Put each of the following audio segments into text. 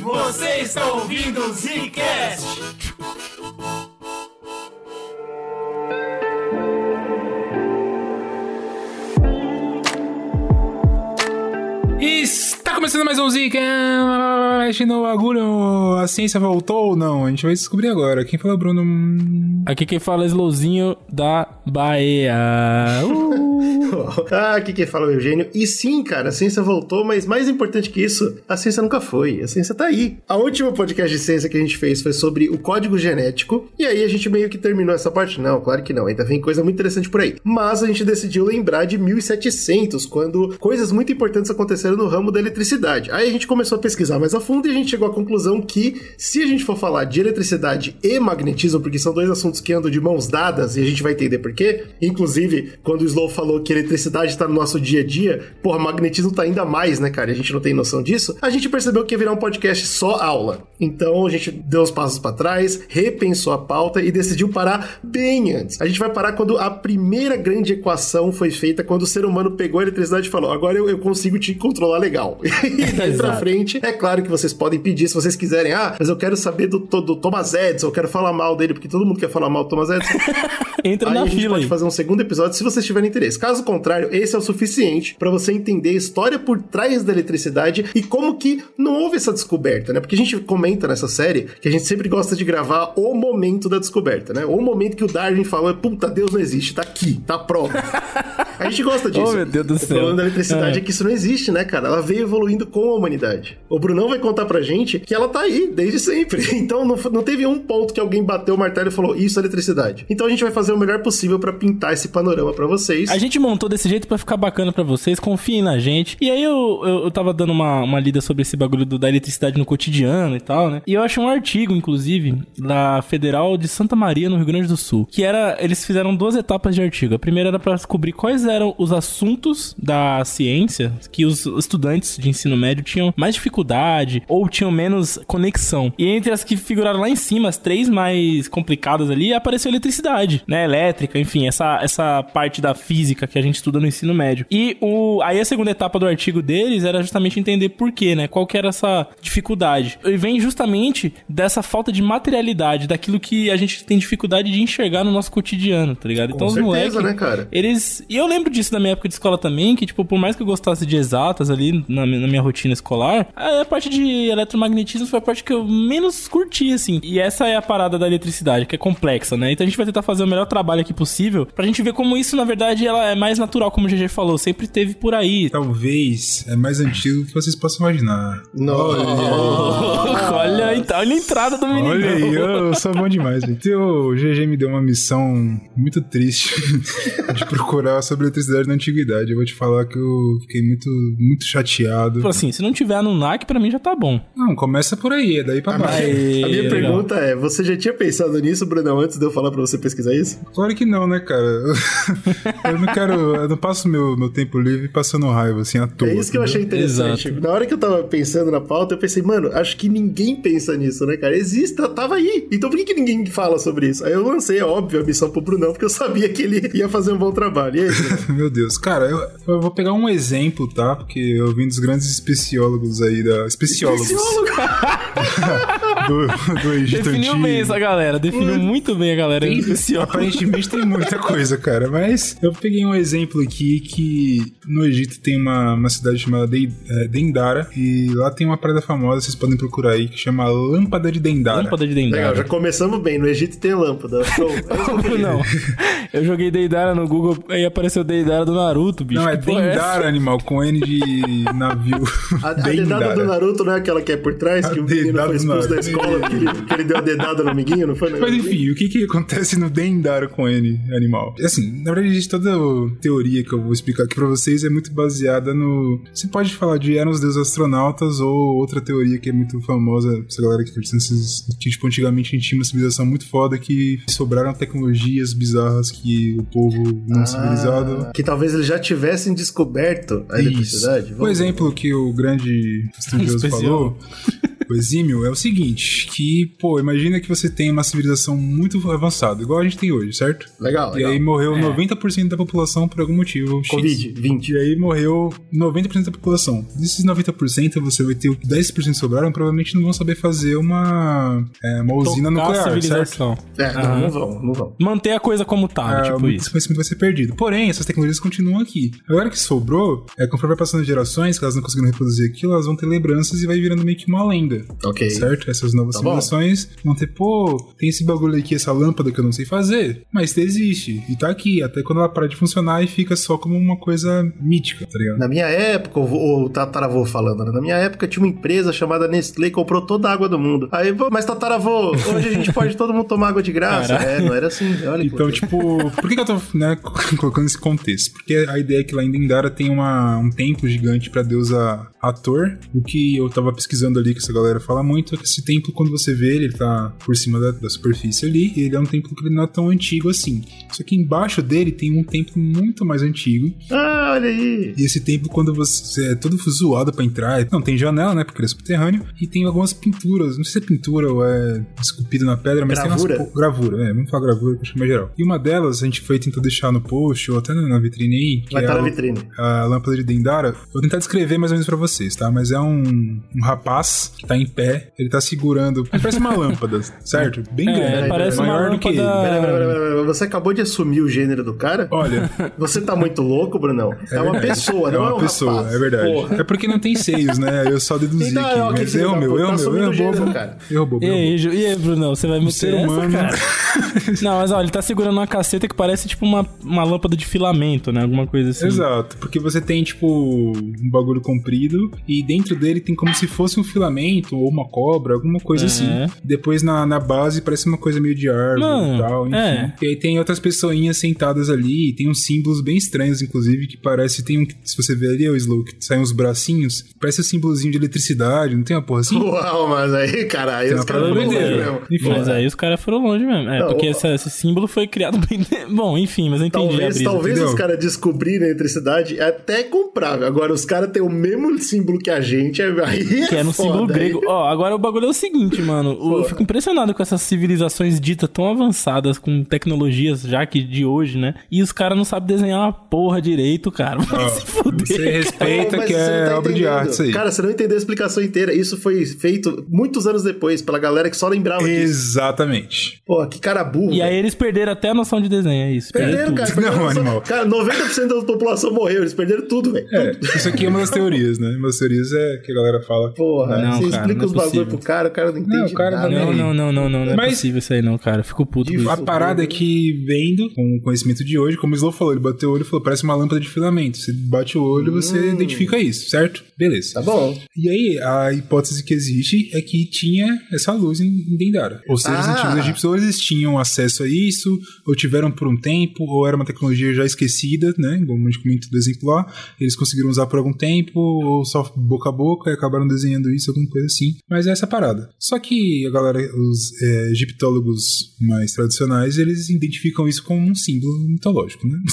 Você está ouvindo o Zcast. Está começando mais um Zcast no bagulho. A ciência voltou ou não? A gente vai descobrir agora. Quem falou, Bruno? Aqui quem fala é Slowzinho da Bahia. Uh. ah, aqui quem fala é o Eugênio. E sim, cara, a ciência voltou, mas mais importante que isso, a ciência nunca foi. A ciência tá aí. A última podcast de ciência que a gente fez foi sobre o código genético. E aí a gente meio que terminou essa parte. Não, claro que não. Ainda vem coisa muito interessante por aí. Mas a gente decidiu lembrar de 1700, quando coisas muito importantes aconteceram no ramo da eletricidade. Aí a gente começou a pesquisar mais a fundo e a gente chegou à conclusão que, se a gente for falar de eletricidade e magnetismo, porque são dois assuntos que andam de mãos dadas e a gente vai entender por quê. Inclusive, quando o Slow falou que eletricidade está no nosso dia a dia, porra, magnetismo tá ainda mais, né, cara? A gente não tem noção disso. A gente percebeu que ia virar um podcast só aula. Então a gente deu os passos para trás, repensou a pauta e decidiu parar bem antes. A gente vai parar quando a primeira grande equação foi feita, quando o ser humano pegou a eletricidade e falou: agora eu, eu consigo te controlar legal. e daí pra frente, é claro que vocês podem pedir se vocês quiserem. Ah, mas eu quero saber do, do Thomas Edison, eu quero falar mal dele, porque todo mundo quer falar mal do Thomas Edison. Entra aí na a gente fila pode aí. fazer um segundo episódio se vocês tiverem interesse. Caso contrário, esse é o suficiente para você entender a história por trás da eletricidade e como que não houve essa descoberta, né? Porque a gente comenta nessa série que a gente sempre gosta de gravar o momento da descoberta, né? O momento que o Darwin falou, puta, Deus não existe, tá aqui, tá prova. A gente gosta disso. Oh, meu Deus do O céu. problema da eletricidade é. É. que isso não existe, né, cara? Ela veio evoluindo com a humanidade. O Brunão vai contar pra gente que ela tá aí desde sempre. Então não, não teve um ponto que alguém bateu o martelo e falou, isso é eletricidade. Então a gente vai fazer o melhor possível pra pintar esse panorama pra vocês. A gente montou desse jeito pra ficar bacana pra vocês, confiem na gente. E aí eu, eu, eu tava dando uma, uma lida sobre esse bagulho do- da eletricidade no cotidiano e tal, né? E eu achei um artigo, inclusive, da Federal de Santa Maria, no Rio Grande do Sul, que era, eles fizeram duas etapas de artigo. A primeira era pra descobrir quais eram os assuntos da ciência que os estudantes de ensino médio tinham mais dificuldade ou tinham menos conexão. E entre as que figuraram lá em cima, as três mais complicadas ali, apareceu eletricidade, né? Elétrica, enfim, essa, essa parte da física que a gente estuda no ensino médio. E o, aí a segunda etapa do artigo deles era justamente entender por quê, né? Qual que era essa dificuldade. E vem justamente dessa falta de materialidade, daquilo que a gente tem dificuldade de enxergar no nosso cotidiano, tá ligado? Com certeza, né, cara? Eles. E eu lembro disso da minha época de escola também, que, tipo, por mais que eu gostasse de exatas ali na, na minha rotina escolar, a parte de eletromagnetismo foi a parte que eu menos curti, assim. E essa é a parada da eletricidade, que é complexa, né? Então a gente vai tentar fazer o melhor trabalho aqui possível pra gente ver como isso, na verdade, ela é mais natural, como o GG falou, sempre teve por aí. Talvez é mais antigo do que vocês possam imaginar. olha, então, olha a entrada do menino. Olha aí, eu sou bom demais. gente. Então, O GG me deu uma missão muito triste de procurar sobre eletricidade na antiguidade. Eu vou te falar que eu fiquei muito, muito chateado. Tipo assim, se não tiver no NAC, pra mim já tá bom. Não, começa por aí, é daí pra baixo. Aí, A minha legal. pergunta é: você já tinha pensado nisso, Brunão, antes de eu falar pra você pesquisar isso? Claro que não, né, cara? Eu não quero. Eu não passo meu, meu tempo livre passando raiva, assim, à toa. É isso que eu achei interessante. Exato. Na hora que eu tava pensando na pauta, eu pensei, mano, acho que ninguém pensa nisso, né, cara? Existe, tava aí. Então por que, que ninguém fala sobre isso? Aí eu lancei, é óbvio, a missão pro Brunão, porque eu sabia que ele ia fazer um bom trabalho. E aí? Meu Deus, cara, eu, eu vou pegar um exemplo, tá? Porque eu vim dos grandes especiólogos aí da. Especiólogos do, do Egito Definiu Antigo. bem essa galera, definiu muito bem a galera Tem- especial. Aparentemente tem muita coisa, cara. Mas eu peguei um exemplo aqui que no Egito tem uma, uma cidade chamada Dei- é, Dendara. E lá tem uma parada famosa, vocês podem procurar aí, que chama Lâmpada de Dendara. Lâmpada de Legal, Dendara. já começamos bem. No Egito tem lâmpada. Show. Não, eu joguei Deidara no Google e apareceu Deidara do Naruto, bicho. Não, é essa? Dendara, animal, com N de navio. A, a dedada do Naruto não é aquela que é por trás, A que o menino foi expulso da escola, que ele, que ele deu a dedada no amiguinho, não foi? Mas enfim, o que que acontece no Dendara com N animal? Assim, na verdade, existe toda a teoria que eu vou explicar aqui pra vocês é muito baseada no... Você pode falar de eram os deuses astronautas ou outra teoria que é muito famosa, essa galera que acredita nesses... Que, tipo, antigamente a gente tinha uma civilização muito foda que sobraram tecnologias bizarras que o povo não civilizado... Que talvez eles já tivessem descoberto a Isso. eletricidade. O exemplo que o grande estudioso falou o exímio é o seguinte, que, pô, imagina que você tem uma civilização muito avançada, igual a gente tem hoje, certo? Legal, E legal. aí morreu 90% da população por algum motivo. X. Covid, 20. E aí morreu 90% da população. Desses 90%, você vai ter o 10% sobraram, provavelmente não vão saber fazer uma, é, uma usina Tocar a nuclear, certo? civilização. É, não, não vão, não vão. Manter a coisa como tá, Ah, tipo muito isso. conhecimento vai ser perdido. Porém, essas tecnologias continuam aqui. Agora que sobrou, é, conforme vai passando gerações, que elas não conseguiram reproduzir aquilo, elas vão ter lembranças e vai virando meio que uma lenda. Ok. Certo? Essas novas Tá bom. civilizações vão ter, pô, tem esse bagulho aqui, essa lâmpada que eu não sei fazer, mas existe e tá aqui, até quando ela para de funcionar e fica só como uma coisa mítica, tá ligado? Na minha época, o, tataravô falando, né? Na minha época tinha uma empresa chamada Nestlé que comprou toda a água do mundo. Aí, mas tataravô, hoje a gente pode todo mundo tomar água de graça. Caraca. É, não era assim. Olha Então, tipo, por que, que eu tô né, colocando esse contexto? Porque a ideia é que lá em Dendara tem uma, um templo gigante pra deusa Ator. O que eu tava pesquisando ali, que essa galera fala muito, é que esse templo, quando você vê ele, ele tá por cima da, da superfície ali, e ele é um templo que ele não é tão antigo assim. Só que embaixo dele tem um templo muito mais antigo. Ah, olha aí. E esse templo, quando você é todo zoado pra entrar, não tem janela, né? Porque ele é subterrâneo, e tem algumas pinturas. Não sei se é pintura ou é esculpido na pedra, mas Gravura? tem umas gravura, é, vamos falar gravura, acho que é mais geral. E uma delas, a gente foi tentar deixar no post, ou até na vitrine aí, que Vai é estar a, na vitrine. a lâmpada de Dendara. Vou tentar descrever mais ou menos pra vocês, tá? Mas é um, um rapaz que tá em pé, ele tá segurando. Parece uma lâmpada, certo? Bem É, grande. parece uma maior do que ele. Pera, pera, pera, pera, Você acabou de assumir o gênero do cara? Olha, Você tá muito louco, Brunão? É, uma verdade. pessoa, não é, uma um pessoa, rapaz. é verdade. Porra. É porque não tem seios, né? Eu só deduzi Então, aqui. que Mas erro da meu, erro tá meu, erro bobo. Erro bobo, E aí, e aí, Brunão, você vai meter ser essa, humano. cara? Não, mas olha, ele tá segurando uma caceta que parece tipo uma, uma lâmpada de filamento, né? Alguma coisa assim. Exato, porque você tem, tipo, um bagulho comprido e dentro dele tem como se fosse um filamento ou uma cobra, alguma coisa É. assim. Depois na, na base parece uma coisa meio de árvore Mano, e tal, enfim. é. E aí tem outras pessoinhas sentadas ali, e tem uns símbolos bem estranhos, inclusive, que parece, tem um, se você ver ali, o Slow, que saem uns bracinhos, parece um símbolozinho de eletricidade, não tem uma porra assim? Uau, mas aí, cara, aí os caras foram longe mesmo. Enfim. Mas aí os caras foram longe mesmo. É, Não, porque essa- esse símbolo foi criado bem. Bom, enfim, mas eu entendi a Talvez, brisa. talvez entendeu? os caras descobrirem a eletricidade é até comprável. Agora, os caras têm o mesmo símbolo que a gente, aí é Que era um foda, símbolo aí- grego. Ó, agora o bagulho é o seguinte, mano. Eu fico impressionado com essas civilizações ditas tão avançadas, com tecnologias já que de hoje, né? E os caras não sabem desenhar uma porra direito, cara. Vai se fuder. você cara. respeita Mas que é tá obra de arte isso aí. Cara, você não entendeu a explicação inteira. Isso foi feito muitos anos depois, pela galera que só lembrava disso. Exatamente. Pô, que cara burro. E aí velho. eles perderam até a noção de desenho, é isso. Perderam, tudo. cara. perderam Não, noção. animal. Cara, 90% da população morreu. Eles perderam tudo, velho. É, isso aqui é uma das teorias, né? Das teorias é que a galera fala. Porra, Não, você cara, explica não é os bagulho possível. pro cara, o cara não entende Não, o cara nada. não- Não, não, não, não, não, não é Mas- possível isso aí não, cara. Fico puto com isso. A parada é que, vendo com o conhecimento de hoje, como o Slow falou, ele bateu o olho e falou: parece uma lâmpada de filamento. Você bate o olho, você identifica isso, certo? Beleza. Tá bom. E aí, a hipótese que existe é que tinha essa luz em Dendara. Ou seja, os Ah. antigos egípcios ou eles tinham acesso a isso, ou tiveram por um tempo, ou era uma tecnologia já esquecida, né? Como a gente comentou do exemplo lá, eles conseguiram usar por algum tempo, ou só boca a boca, e acabaram desenhando isso, alguma coisa assim. Mas é essa parada. Só que a galera, os é, egiptólogos mais tradicionais, eles identificam isso como um símbolo mitológico, né?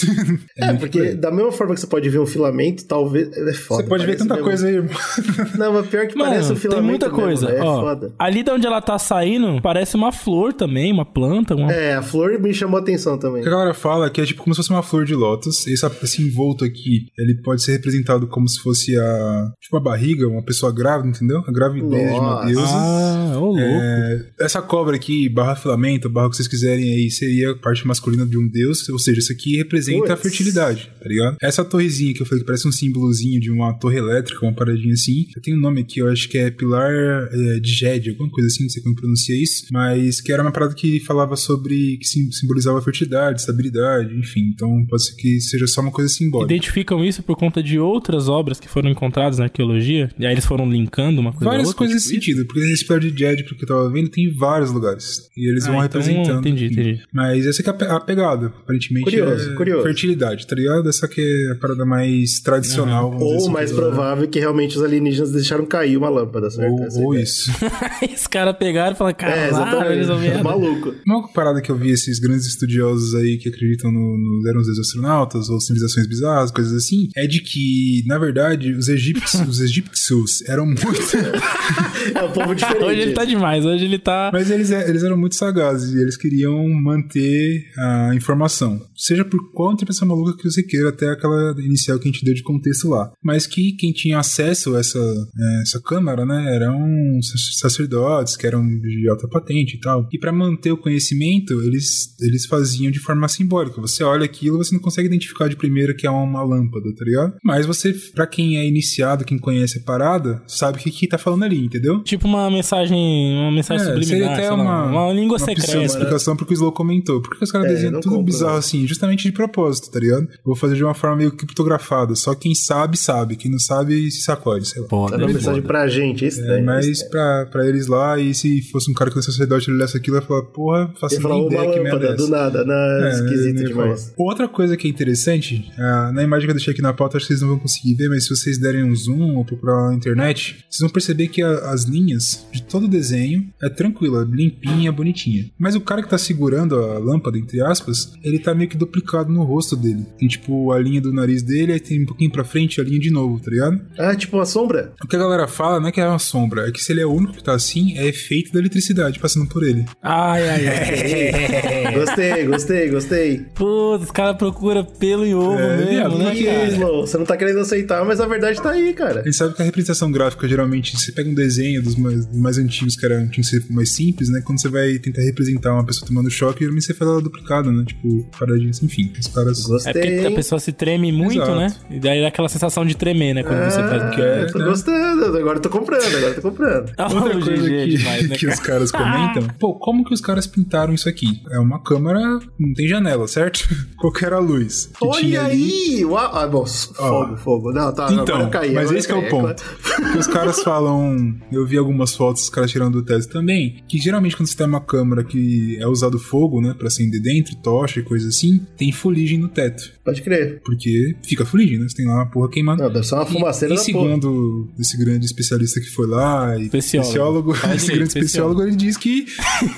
É, muito porque por da mesma forma que você pode ver um filamento, talvez. É foda. Você pode ver tanta mesmo. coisa aí, irmão. Não, mas pior que parece um Mano, filamento. tem muita mesmo, coisa. né? É Ó, foda. ali de onde ela tá saindo, parece uma flor também, uma planta. Uma... É, a flor me chamou a atenção também. O que a galera fala é que é tipo como se fosse uma flor de lótus. Esse, esse envolto aqui, ele pode ser representado como se fosse a. Tipo a barriga, uma pessoa grávida, entendeu? A gravidez de uma Nossa. deusa. Ah, ô louco. É, essa cobra aqui, barra filamento, barra o que vocês quiserem aí, seria a parte masculina de um deus, ou seja, isso aqui representa a Puts. fertilidade, tá ligado? Essa torrezinha que eu falei que parece um símbolozinho de uma torre elétrica, uma paradinha assim, eu tenho um nome aqui, eu acho que é Pilar é, de Jed, alguma coisa assim, não sei como pronuncia isso, mas que era uma parada que falava sobre, que sim- simbolizava fertilidade, estabilidade, enfim, então pode ser que seja só uma coisa simbólica. Identificam isso por conta de outras obras que foram encontradas na arqueologia? E aí eles foram linkando uma coisa Várias outra? coisas tipo nesse sentido, porque esse Pilar de Jed, porque eu tava vendo, tem vários lugares. E eles Ah, vão então, representando. entendi, entendi. Mas essa que é a pe- a pegada. Aparentemente Curioso, é curioso. fertilidade, tá ligado? Essa que é a parada mais tradicional. dizer Ou assim, mais do- provável que realmente os alienígenas deixaram cair uma lâmpada, certo? Essa é Ou, ou isso. Aí os caras pegaram e falaram, É, caralho, exatamente. eles são merda. Maluco. Uma parada que eu vi esses grandes estudiosos aí que acreditam no, no eram os astronautas ou civilizações bizarras, coisas assim, é de que, na verdade, os egípcios, os egípcios eram muito. É um povo diferente. Hoje ele tá demais, hoje ele tá... Mas eles, é- eles eram muito sagazes e eles queriam manter a informação. Seja por qual interpretação maluca que você queira, até aquela inicial que a gente deu de contexto lá. Mas que quem tinha acesso a essa, é, essa câmara, né, eram sac- sacerdotes que eram de alta patente e tal. E para manter o conhecimento, eles, eles faziam de forma simbólica. Você olha aquilo, você não consegue identificar de primeira que é uma lâmpada, tá ligado? Mas você, para quem é quem conhece a parada, sabe o que, que tá falando ali, entendeu? Tipo uma mensagem, uma mensagem É, seria subliminar, até sei lá, uma, uma língua uma secreta. explicação porque o Slow comentou. Por que os caras É, desenham tudo compro, bizarro não. assim? Justamente de propósito, tá ligado? Vou fazer de uma forma meio criptografada. Só quem sabe, sabe. Quem não sabe, se sacode, sei lá. Foda, Tá dando foda. mensagem pra gente, isso É, daí. mas isso daí. pra, pra eles lá, e se fosse um cara que é sacerdote ele lesse aquilo, ele ia falar, porra, faço nem uma ideia que merda é lâmpada, do nada, na... É, esquisito demais. Outra coisa que é interessante, ah, na imagem que eu deixei aqui na pauta, acho que vocês não vão conseguir ver, mas se vocês derem um zoom ou procurar na internet, vocês vão perceber que a- as linhas de todo o desenho é tranquila, limpinha, bonitinha. Mas o cara que tá segurando a lâmpada, entre aspas, ele tá meio que duplicado no rosto dele. Tem tipo a linha do nariz dele, aí tem um pouquinho pra frente a linha de novo, tá ligado? Ah, tipo uma sombra? O que a galera fala não é que é uma sombra, é que se ele é o único que tá assim, é efeito da eletricidade passando por ele. Ai, ai, ai. Gostei, gostei, gostei. Putz, os caras procuram pelo em ovo É, mesmo, né, cara? Slow, você não tá querendo aceitar, mas a verdade tá aí, cara. A gente sabe que a representação gráfica, geralmente, você pega um desenho dos mais, dos mais antigos, que que ser mais simples, né? Quando você vai tentar representar uma pessoa tomando choque, geralmente você faz ela duplicada, né? Tipo, paradinha enfim. Os caras. É Gostei. porque a pessoa se treme muito, Exato. né? E daí dá aquela sensação de tremer, né? Quando você faz o que é. tô né? gostando, agora eu tô comprando, agora eu tô comprando. Outra coisa que, demais, né, que cara? os caras comentam, pô, como que os caras pintaram isso aqui? É uma câmera, não tem janela, certo? Qual que era a luz? Que tinha Olha ali. aí! Uau, ah, bom, fogo, fogo. Não, tá, Então, agora eu caí. Mas esse é o ponto. Porque os caras falam. Eu vi algumas fotos dos caras tirando do teto também. Que geralmente quando você tem uma câmera que é usado fogo, né? Pra acender dentro, tocha e coisa assim, tem fuligem no teto. Pode crer. Porque fica fuligem, né? Você tem lá uma porra queimando. Não, deve ser uma fumaceira e porra. segundo esse grande especialista que foi lá, e Especiólogo. esse grande especiólogo, ele diz que,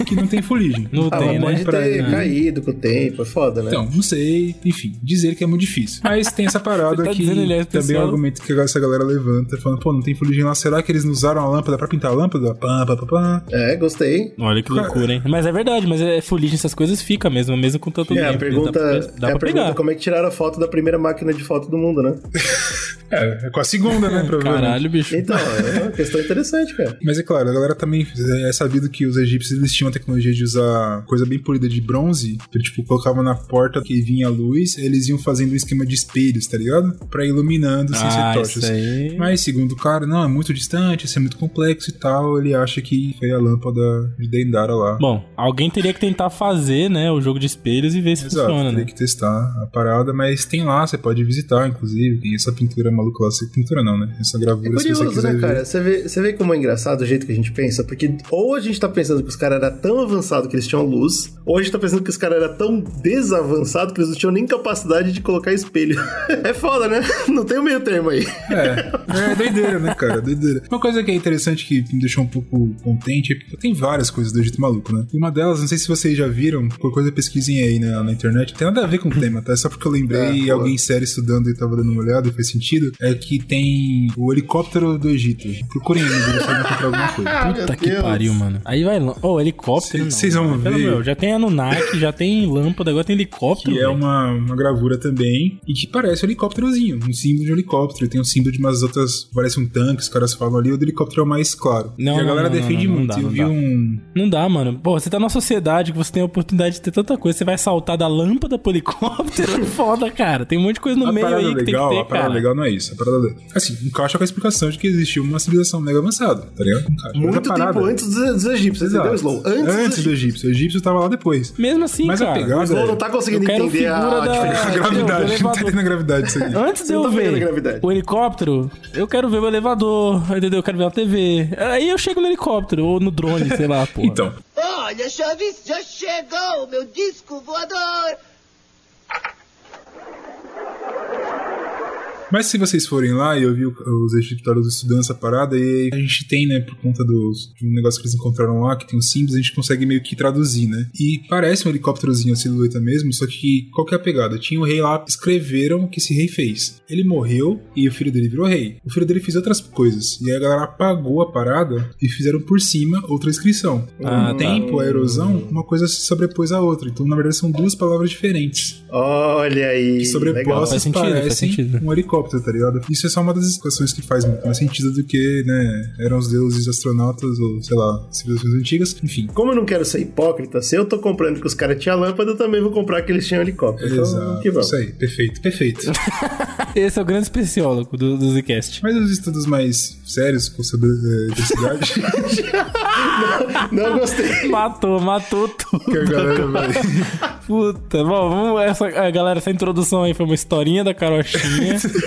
que não tem fuligem. Não Ah, tem, mas né? pode Pra ter ele. caído com o tempo, é foda, né? Então, não sei, enfim, dizer que é muito difícil. Mas tem essa parada tá que dizendo ele é também é um argumento que essa galera levanta, falando, pô, não tem fuligem lá, será que eles não usaram a lâmpada pra pintar a lâmpada? Pá, pá, pá, pá. É, gostei. Olha que loucura, hein? Mas é verdade, mas é fuligem, essas coisas fica mesmo, mesmo com tanto É, a tempo. pergunta, dá pra, dá é a pra pergunta pegar. como é que tiraram a foto da primeira máquina de foto do mundo, né? É, é com a segunda, né, provavelmente. Caralho, bicho. Então, é uma questão interessante, cara. Mas é claro, a galera também é sabido que os egípcios eles tinham a tecnologia de usar coisa bem polida de bronze, que tipo colocavam na porta que vinha a luz, eles iam fazendo um esquema de espelhos, tá ligado? Pra ir iluminando sem Ah, ser tochas. Aí. Mas segundo o cara, não, é muito distante, isso é muito complexo e tal, ele acha que foi a lâmpada de Dendara lá. Bom, alguém teria que tentar fazer, né, o jogo de espelhos e ver se Exato, funciona, teria né? que testar a parada, mas tem lá, você pode visitar, inclusive, tem essa pintura maluca lá, essa pintura não, né? Essa gravura, É se você curioso, quiser né, ver. cara? Você vê, você vê como é engraçado o jeito que a gente pensa? Porque ou a gente tá pensando que os caras eram tão avançados que eles tinham luz, ou a gente tá pensando que os caras eram tão desavançados que eles não tinham nem capacidade de colocar espelho. é foda, né? Não tem o meio termo aí. É, é doideira, né, cara? Doideira. Uma coisa que é interessante que me deixou um pouco contente é que tem várias coisas do Egito Maluco, né? E uma delas, não sei se vocês já viram, qualquer coisa pesquisem aí na, na internet. Não tem nada a ver com o tema, tá? É só porque eu lembrei Ah, e alguém sério estudando e tava dando uma olhada e fez sentido. É que tem o helicóptero do Egito. Procurem aí, vocês vão encontrar alguma coisa. Puta que pariu, mano. Aí vai lá. Ô, helicóptero. Vocês vão mano. Pelo ver. meu, já tem Anunnaki, já tem lâmpada, agora tem helicóptero. Que é uma, uma gravura também e que parece um helicópterozinho, um símbolo de helicóptero. Tem um símbolo de umas outras, parece um tanque, os caras falam ali, o do helicóptero é o mais claro. Não, e a não, galera não, não, defende não, não muito. dá, Eu não vi dá. um. Não dá, mano. Pô, você tá numa sociedade que você tem a oportunidade de ter tanta coisa, você vai saltar da lâmpada pro helicóptero. É Foda, cara. Tem um monte de coisa no a meio aí que legal, tem a que ter, parada cara. legal não é isso. A parada, assim, encaixa com a explicação de que existiu uma civilização mega avançada, tá ligado? Encaixa. Mas Muito a parada- tempo antes dos, dos egípcios, entendeu, Exato. Slow? Antes, Antes, do egípcio. O egípcio tava lá depois. Mesmo assim, Mas a cara. pegada O Slow é- não tá conseguindo entender a da- diferença. A gravidade, não tá entendendo a gravidade isso aqui. Antes de eu tá a ver gravidade. o helicóptero, eu quero ver o elevador, entendeu? Eu quero ver a TV. Aí eu chego no helicóptero, ou no drone, sei lá, pô. Então, Olha, Chaves, já chegou o meu disco voador! Mas se vocês forem lá, e eu vi o- os egiptórios estudando essa parada, e aí a gente tem, né, por conta dos, de um negócio que eles encontraram lá, que tem os símbolos, a gente consegue meio que traduzir, né? E parece um helicópterozinho, a silhueta mesmo, só que qual que é a pegada? Tinha o rei lá, escreveram o que esse rei fez. Ele morreu e o filho dele virou rei. O filho dele fez outras coisas, e aí a galera apagou a parada e fizeram por cima outra inscrição. Ah, o tá. tempo, a erosão, uma coisa se sobrepôs à outra. Então, na verdade, são duas palavras diferentes Olha aí. que legal. sobrepostas Faz sentido, faz parecem sentido. um helicóptero, tá ligado? Isso é só uma das explicações que faz muito mais sentido do que, né, eram os deuses astronautas ou, sei lá, civilizações antigas. Enfim. Como eu não quero ser hipócrita, se eu tô comprando que os caras tinham lâmpada, eu também vou comprar que eles tinham helicóptero. Então, Exato. que vamos. Isso aí, perfeito, perfeito. Esse é o grande especiólogo do, do Zcast. Mas os estudos mais sérios com sobre eh, eletricidade, Não gostei. Matou, matou tudo. que a galera vai. Puta, bom, vamos, essa, a galera, essa introdução aí foi uma historinha da carochinha.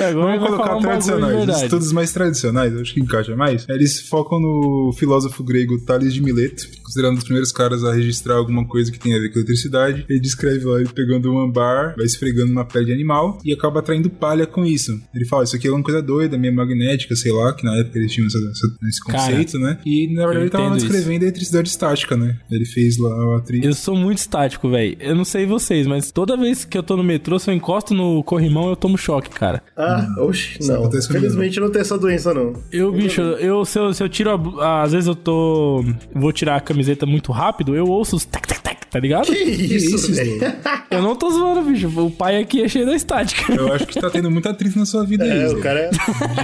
Agora Vamos colocar um tradicionais. Estudos mais tradicionais, acho que encaixa mais. Eles focam no filósofo grego Tales de Mileto, considerado um dos primeiros caras a registrar alguma coisa que tem a ver com eletricidade. Ele descreve lá ele pegando um ambar, vai esfregando uma pele de animal e acaba atraindo palha com isso. Ele fala: Isso aqui é uma coisa doida, meio magnética, sei lá, que na época eles tinham essa- essa- esse Cara, conceito, né? E na verdade ele tava descrevendo a eletricidade estática, né? Ele fez lá a trilha. Eu sou muito estático, velho. Eu não sei vocês, mas toda vez que eu tô no metrô, se eu encosto no corrimão, eu tomo choque, cara. Ah, oxe, não. acontece comigo. Felizmente não tem essa doença, não. Eu, bicho, eu, se, eu, se eu tiro a, às vezes eu tô. Vou tirar a camiseta muito rápido, eu ouço os tac, tac, tac, tá ligado? Que isso, isso, velho? Eu não tô zoando, bicho. O pai aqui é cheio da estática. Eu acho que tá tendo muito atrito na sua vida aí. É, o cara é...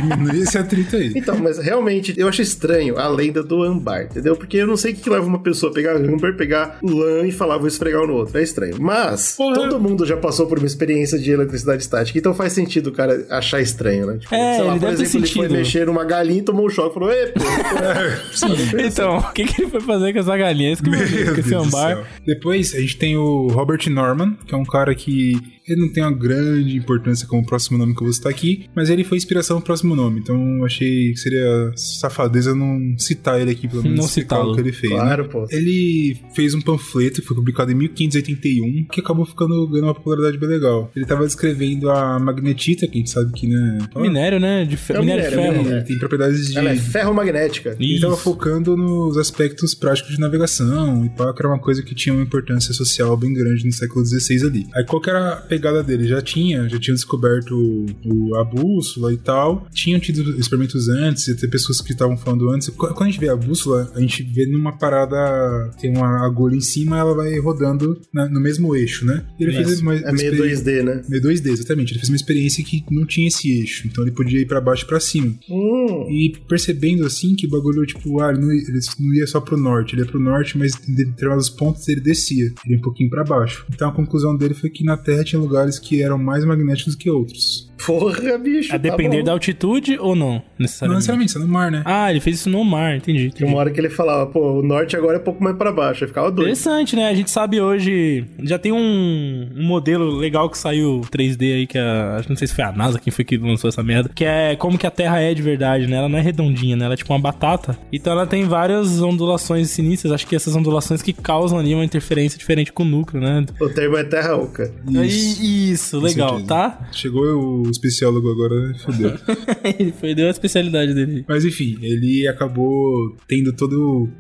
Diminui esse atrito aí. Então, mas realmente, eu acho estranho a lenda do ambar, entendeu? Porque eu não sei o que, que leva uma pessoa a pegar ambar, pegar lã e falar, vou esfregar um no outro. É estranho. Mas, Porra. todo mundo já passou por uma experiência de eletricidade estática, então faz sentido o cara achar estranho, né? Tipo, É, sei lá, ele por deve ter exemplo, ele foi mexer numa galinha e tomou um choque e falou, ei, pô, Então, o que, que ele foi fazer com essa galinha? Isso que eu com esse ambar. Depois a gente tem o Robert Norman, que é um cara que ele não tem uma grande importância como o próximo nome que eu vou citar aqui, mas ele foi inspiração pro próximo nome. Então eu achei que seria safadeza não citar ele aqui, pelo menos Não citá-lo. o que ele fez. né? claro, pô. Ele fez um panfleto que foi publicado em 1581, que acabou ficando ganhando uma popularidade bem legal. Ele tava descrevendo a magnetita, que a gente sabe que, né? Minério, né? De fe- É um minério, de minério, ferro. é Ele tem propriedades de Ela é ferromagnética. ele tava focando nos aspectos práticos de navegação e pá, que era uma coisa que tinha uma importância social bem grande no século XVI ali. Aí qual que era a pegada dele? Já tinha, já tinham descoberto o, o- a bússola e tal, tinham tido experimentos antes, e até pessoas que estavam falando antes. Qu- Quando a gente vê a bússola, a gente vê numa parada, tem uma agulha em cima, ela vai rodando na- no mesmo eixo, né? E ele fez uma, É uma meio experi- 2D, né? Meio 2D, exatamente. Ele fez uma experiência que não tinha esse eixo, então ele podia ir pra baixo e pra cima. Hum. E percebendo assim que o bagulho, tipo, ah, ele não, ele não ia só pro norte, ele ia pro norte, mas em determinados pontos ele descia, ele ia um pouquinho pra baixo. Então a conclusão dele foi que na Terra tinha lugares que eram mais magnéticos que outros. Porra, bicho. A tá depender bom. da altitude ou não, Não necessariamente? necessariamente, isso é no mar, né? Ah, ele fez isso no mar, entendi. Tinha uma hora que ele falava, pô, o norte agora é um pouco mais pra baixo. Aí ficava doido. Interessante, né? A gente sabe hoje. Já tem um, um modelo legal que saiu 3D aí, que a. acho que Não sei se foi a NASA quem foi que lançou essa merda. Que é como que a Terra é de verdade, né? Ela não é redondinha, né? Ela é tipo uma batata. Então ela tem várias ondulações sinistras. Acho que essas ondulações que causam ali uma interferência diferente com o núcleo, né? O termo é terra oca. Isso, com legal, tá? Chegou o especiólogo agora, fodeu. ele foi, deu a especialidade dele. Mas enfim, ele acabou tendo toda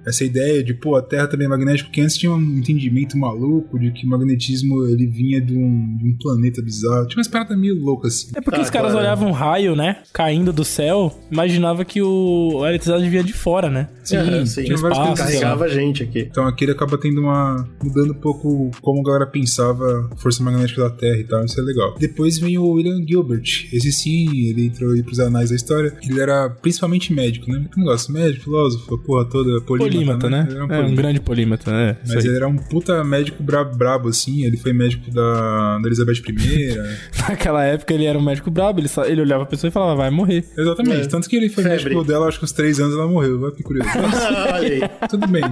essa ideia de, pô, a Terra também é magnética, porque antes tinha um entendimento maluco de que o magnetismo ele vinha de um, de um planeta bizarro. Tinha umas paradas meio loucas assim. É porque Ah, os caras claro. olhavam um raio, né? Caindo do céu, imaginava que o, a eletricidade vinha de fora, né? Sim, É, sim. tinha Espaço. Carregava a gente aqui. Então aqui ele acaba tendo uma. mudando um pouco como a galera pensava a força magnética da Terra e tal, isso é legal. Depois vem o William Gilbert, Esse sim, ele entrou aí pros anais da história. Ele era principalmente médico, né? Que negócio, médico, filósofo, a porra toda, polímata, Polímata, né? Ele era É, um grande polímata, né? Mas ele era um puta médico bra brabo, assim. Ele foi médico da, da Elizabeth I. Naquela época ele era um médico brabo, ele, só- ele olhava a pessoa e falava, vai morrer. Exatamente. É. Tanto que ele foi Febre. médico dela, acho que uns três anos ela morreu. Vai que curioso. Olha aí. tudo bem.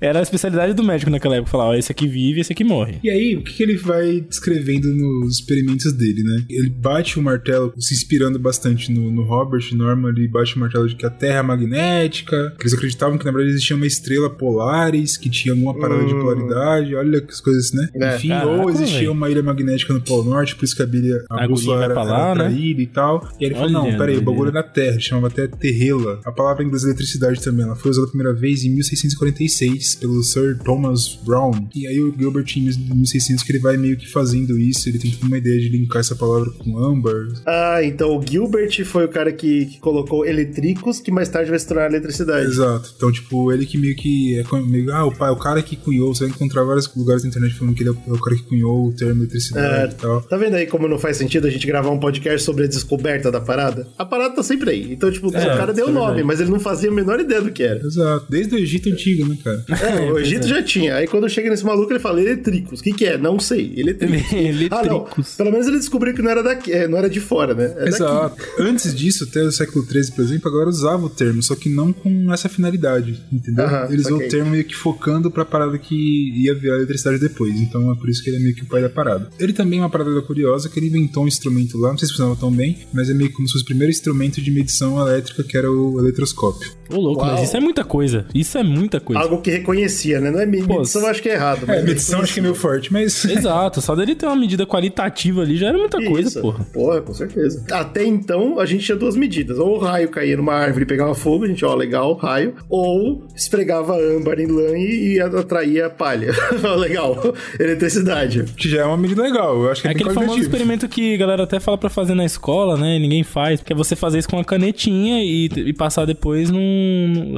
Era a especialidade do médico naquela época, falar, ó, esse aqui vive, esse aqui morre. E aí, o que, que ele vai descrevendo nos experimentos dele, né? Ele bate o martelo, se inspirando bastante no, no Robert Norman, ele bate o martelo de que a Terra é magnética, que eles acreditavam que na verdade existia uma estrela Polaris, que tinha alguma parada de polaridade, olha que as coisas, né? É, Enfim, caraca, ou existia velho. uma ilha magnética no Polo Norte, por isso que a, bilha, a, A bússola era, lá, era né? e tal. E aí ele falou, não, peraí, o bagulho é da Terra, chamava até Terrela. A palavra em inglês é eletricidade também, ela foi usada a primeira vez em 1646 pelo Sir Thomas Brown. E aí o Gilbert em 1600 que ele vai meio que fazendo isso, ele tem uma ideia de linkar essa palavra com âmbar. Ah, então o Gilbert foi o cara que, que colocou eletricos, que mais tarde vai se tornar eletricidade. Exato. Então, tipo, ele que meio que é meio, ah, o pai, o cara que cunhou, você vai encontrar vários lugares na internet falando que ele é o, é o cara que cunhou o termo eletricidade É, e tal. Tá vendo aí como não faz sentido a gente gravar um podcast sobre a descoberta da parada? A parada tá sempre aí. Então, tipo, o cara deu o é nome, mas ele não fazia a menor ideia do que era. Exato. Desde o Egito Antigo, né, cara? É, o Egito já tinha. Aí quando chega nesse maluco, ele fala eletricos. O que, que é? Não sei. Eletricos. Ah, não. Eletricos. Pelo menos ele descobriu que não era daqui, é, não era de fora, né? É daqui. Exato. Antes disso, até o século XIII, por exemplo, a galera usava o termo, só que não com essa finalidade, entendeu? Aham, Eles usam o termo meio que focando pra parada que ia virar eletricidade depois. Então é por isso que ele é meio que o pai da parada. Ele também é uma parada curiosa que ele inventou um instrumento lá, não sei se funcionava tão bem, mas é meio como se fosse o primeiro instrumento de medição elétrica, que era o eletroscópio. Ô, louco, Uau. mas isso é muita coisa. Isso é muita coisa. Algo que reconhecia, né? Não é medição, Pô, eu acho que é errado. mas É, medição acho que é meio forte, mas. Exato, só dele ter uma medida qualitativa ali já era muita coisa, Isso. porra. Porra, com certeza. Até então, a gente tinha duas medidas. Ou o raio caía numa árvore e pegava fogo, a gente, ó, legal, raio. Ou esfregava âmbar em lã e, e atraía palha. Ó, legal. Eletricidade. que já é uma medida legal. Eu acho que É é, aquele famoso experimento que a galera até fala pra fazer na escola, né? E ninguém faz. Que é você fazer isso com uma canetinha e, e passar depois num.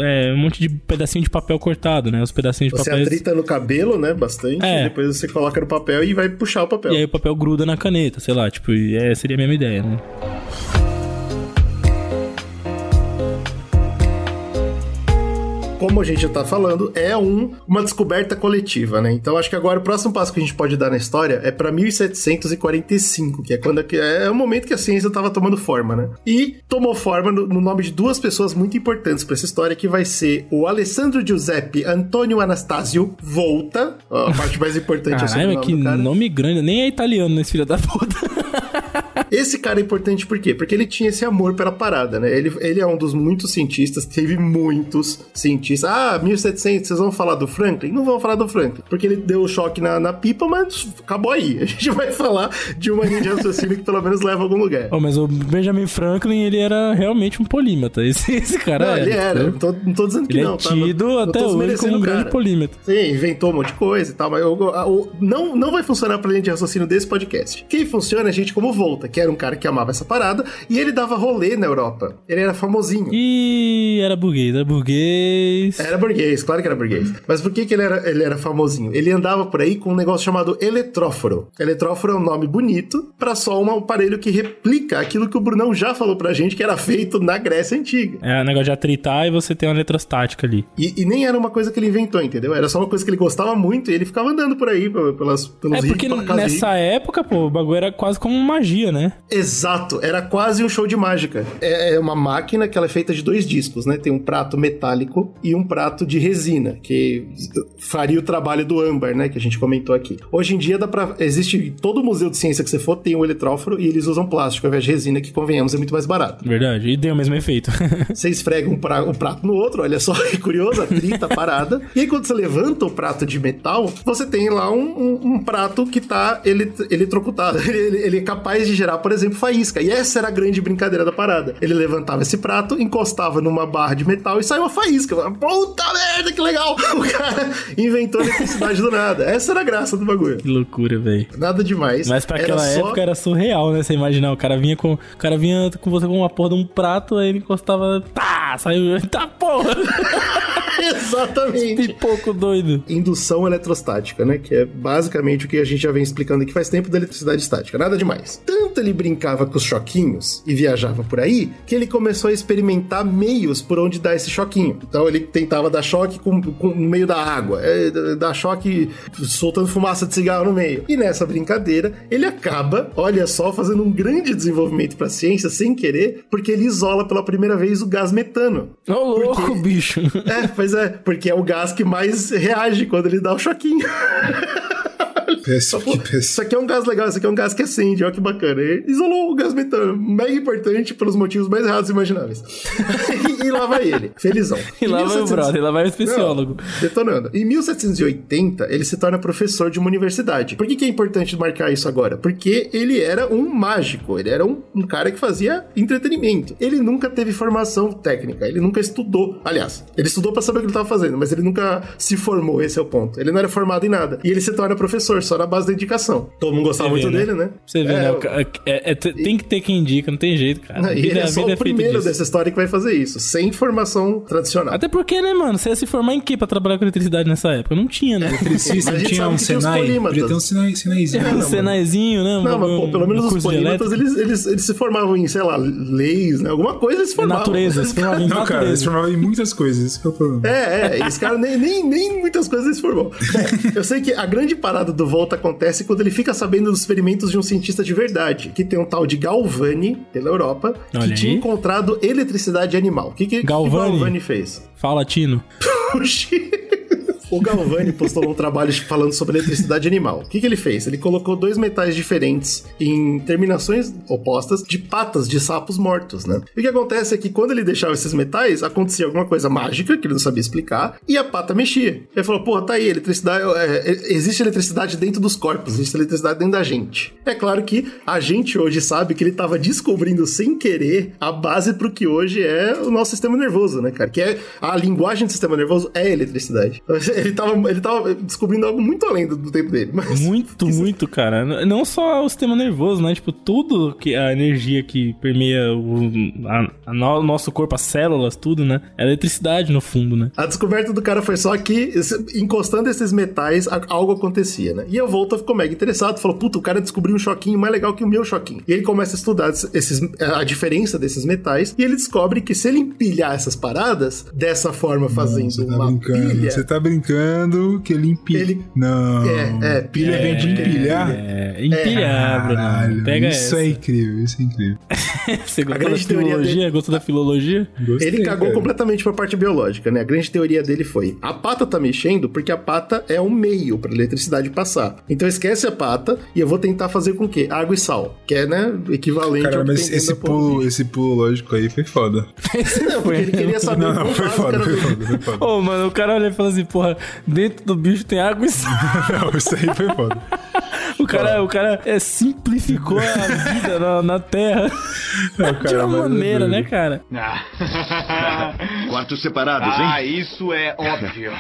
É, um monte de pedacinho de papel cortado, né? Os pedacinhos de Você papel. atrita no cabelo, né? Bastante. É. E depois você coloca no papel e vai puxar o papel. E aí o papel gruda na caneta, sei lá, tipo, e é, seria a mesma ideia, né? Como a gente já tá falando, é um, uma descoberta coletiva, né? Então acho que agora o próximo passo que a gente pode dar na história é pra 1745, que é quando é o momento que a ciência tava tomando forma, né? E tomou forma no, no nome de duas pessoas muito importantes pra essa história, que vai ser o Alessandro Giuseppe Antonio Anastasio Volta, a parte mais importante é o Caralho, sobrenome que nome grande. Nem é italiano nesse filho da puta. Esse cara é importante por quê? Porque ele tinha esse amor pela parada, né? Ele, ele é um dos muitos cientistas, teve muitos cientistas. Ah, 1700, vocês vão falar do Franklin? Não vão falar do Franklin, porque ele deu o choque na, na pipa, mas acabou aí. A gente vai falar de uma linha de raciocínio que pelo menos leva a algum lugar. Oh, mas o Benjamin Franklin, ele era realmente um polímata. Esse, esse cara Não, era. ele era, não entendeu? tô, não tô dizendo que Ele não, é tá? Não- tido não tô até hoje como um grande polímata. Sim, inventou um monte de coisa e tal, mas eu- a- o- não, não vai funcionar pra linha de raciocínio desse podcast. Quem funciona é a gente como Volta, que era um cara que amava essa parada e ele dava rolê na Europa. Ele era famosinho. E era burguês, era burguês. Era burguês, claro que era burguês. Mas por que, que ele, era, ele era famosinho? Ele andava por aí com um negócio chamado eletróforo. Eletróforo é um nome bonito pra só um aparelho que replica aquilo que o Brunão já falou pra gente que era feito na Grécia Antiga. É um negócio de atritar e você tem uma eletrostática ali. E, e nem era uma coisa que ele inventou, entendeu? Era só uma coisa que ele gostava muito e ele ficava andando por aí pe- pelas, pelos É porque nessa época, pô, o bagulho era quase como magia, né? Exato, era quase um show de mágica. É é uma máquina que ela é feita de dois discos, né? Tem um prato metálico e um prato de resina, que faria o trabalho do âmbar, né? Que a gente comentou aqui. Hoje em dia dá pra. Existe todo museu de ciência que você for, tem o eletróforo e eles usam plástico ao invés de resina, que convenhamos é muito mais barato. Verdade. E deu o mesmo efeito. Você esfrega um, pra- um prato no outro, olha só que curioso, a parada. E aí, quando você levanta o prato de metal, você tem lá um, um- um prato que tá ele, eletrocutado. Ele, ele- ele é capaz de gerar, por exemplo, faísca. E essa era a grande brincadeira da parada. Ele levantava esse prato, encostava numa barra de metal e saiu uma faísca. Puta merda, que legal! O cara inventou eletricidade do nada. Essa era a graça do bagulho. que loucura, velho. Nada demais. Mas pra Era aquela só- época era surreal, né? Você imaginar, o cara vinha com. O cara vinha com você com uma porra de um prato, aí ele encostava. Tá! Saiu. Tá porra! Exatamente. Pipoco doido. Indução eletrostática, né? Que é basicamente o que a gente já vem explicando aqui faz tempo da eletricidade estática. Nada demais. Tanto ele brincava com os choquinhos e viajava por aí, que ele começou a experimentar meios por onde dar esse choquinho. Então ele tentava dar choque com, com- no meio da água, é, dar choque soltando fumaça de cigarro no meio. E nessa brincadeira, ele acaba, olha só, fazendo um grande desenvolvimento para a ciência sem querer, porque ele isola pela primeira vez o gás metano. Ô, louco, bicho. É, pois é, porque é o gás que mais reage quando ele dá o choquinho. Péssimo, que péssimo. Isso aqui é um gás legal, isso aqui é um gás que acende, olha que bacana. Ele isolou o gás metano, mega importante pelos motivos mais errados imagináveis. e, e lá vai ele, felizão. E lá Em vai o 1700 brother, lá vai o especiólogo. Não, detonando. Em 1780, ele se torna professor de uma universidade. Por que, que é importante marcar isso agora? Porque ele era um mágico, ele era um, um cara que fazia entretenimento. Ele nunca teve formação técnica, ele nunca estudou. Aliás, ele estudou pra saber o que ele tava fazendo, mas ele nunca se formou, esse é o ponto. Ele não era formado em nada. E ele se torna professor, só na base da indicação. Todo mundo gostava muito né? dele, né? Você vê, É, né? ca- é- é- tem que ter quem indica, não tem jeito, cara. Não, A e vida- ele é só vida o primeiro disso. dessa história que vai fazer isso, sem formação tradicional. Até porque, né, mano? Você ia se formar em quê pra trabalhar com eletricidade nessa época? Não tinha, né? Eletricista, não tinha um Senai? Podia ter um Senai, Senaizinho. um Senaizinho, né? Não, mas pô, pelo menos os polímatas, eles, eles, eles se formavam em, sei lá, leis, né? Alguma coisa eles se formavam. Natureza, se formava em Não, cara, eles formavam em muitas coisas, esse que é o problema. É, é, esse cara nem, nem, nem muitas coisas ele se formou. Bom, eu sei que a grande parada do Volta acontece quando ele fica sabendo dos experimentos de um cientista de verdade, que tem um tal de Galvani, pela Europa, que Olha tinha aí. encontrado eletricidade animal. O que, que, que Galvani. Galvani fez? Fala, Tino. Oxi. O Galvani postou um trabalho falando sobre eletricidade animal. O que, que ele fez? Ele colocou dois metais diferentes em terminações opostas de patas de sapos mortos, né? E o que acontece é que quando ele deixava esses metais, acontecia alguma coisa mágica que ele não sabia explicar e a pata mexia. Ele falou: pô, tá aí, eletricidade. é, é, existe eletricidade dentro dos corpos, existe eletricidade dentro da gente. É claro que a gente hoje sabe que ele estava descobrindo sem querer a base pro que hoje é o nosso sistema nervoso, né, cara? Que é a linguagem do sistema nervoso é eletricidade. Ele tava, ele tava descobrindo algo muito além do, do tempo dele. Mas Muito, muito, cara. Não só o sistema nervoso, né? Tipo, tudo que a energia que permeia o a- a no- nosso corpo, as células, tudo, né? É eletricidade no fundo, né? A descoberta do cara foi só que, encostando esses metais, algo acontecia, né? E a Volta ficou mega interessado, falou: puta, o cara descobriu um choquinho mais legal que o meu choquinho. E ele começa a estudar esses, a diferença desses metais, e ele descobre que se ele empilhar essas paradas, dessa forma, fazendo Você tá uma brincando. pilha. Você tá brincando que ele empilha. Ele- Não. É, é, Pilha vem de empilhar. É, empilhar, Bruno. Caralho, Pega isso essa. é incrível, isso é incrível. Você gostou da grande teoria filologia? Gostou da filologia? Gostei, Ele cagou cara. completamente pra parte biológica, né? A grande teoria dele foi: a pata tá mexendo porque a pata é um meio pra eletricidade passar. Então esquece a pata e eu vou tentar fazer com o quê? Água e sal, que é, né, equivalente Cara, ao que mas esse pulo, esse pulo lógico aí foi foda. Não, porque ele queria saber Não, não, foi foda, foi foda, foi foda. Ô, mano, o cara olha e fala assim, porra, dentro do bicho tem água e sal. Não, isso aí foi foda. O cara, o cara é, simplificou a vida na, na Terra Não, de uma é maneira, né, cara? Quartos separados, hein? Ah, isso é óbvio.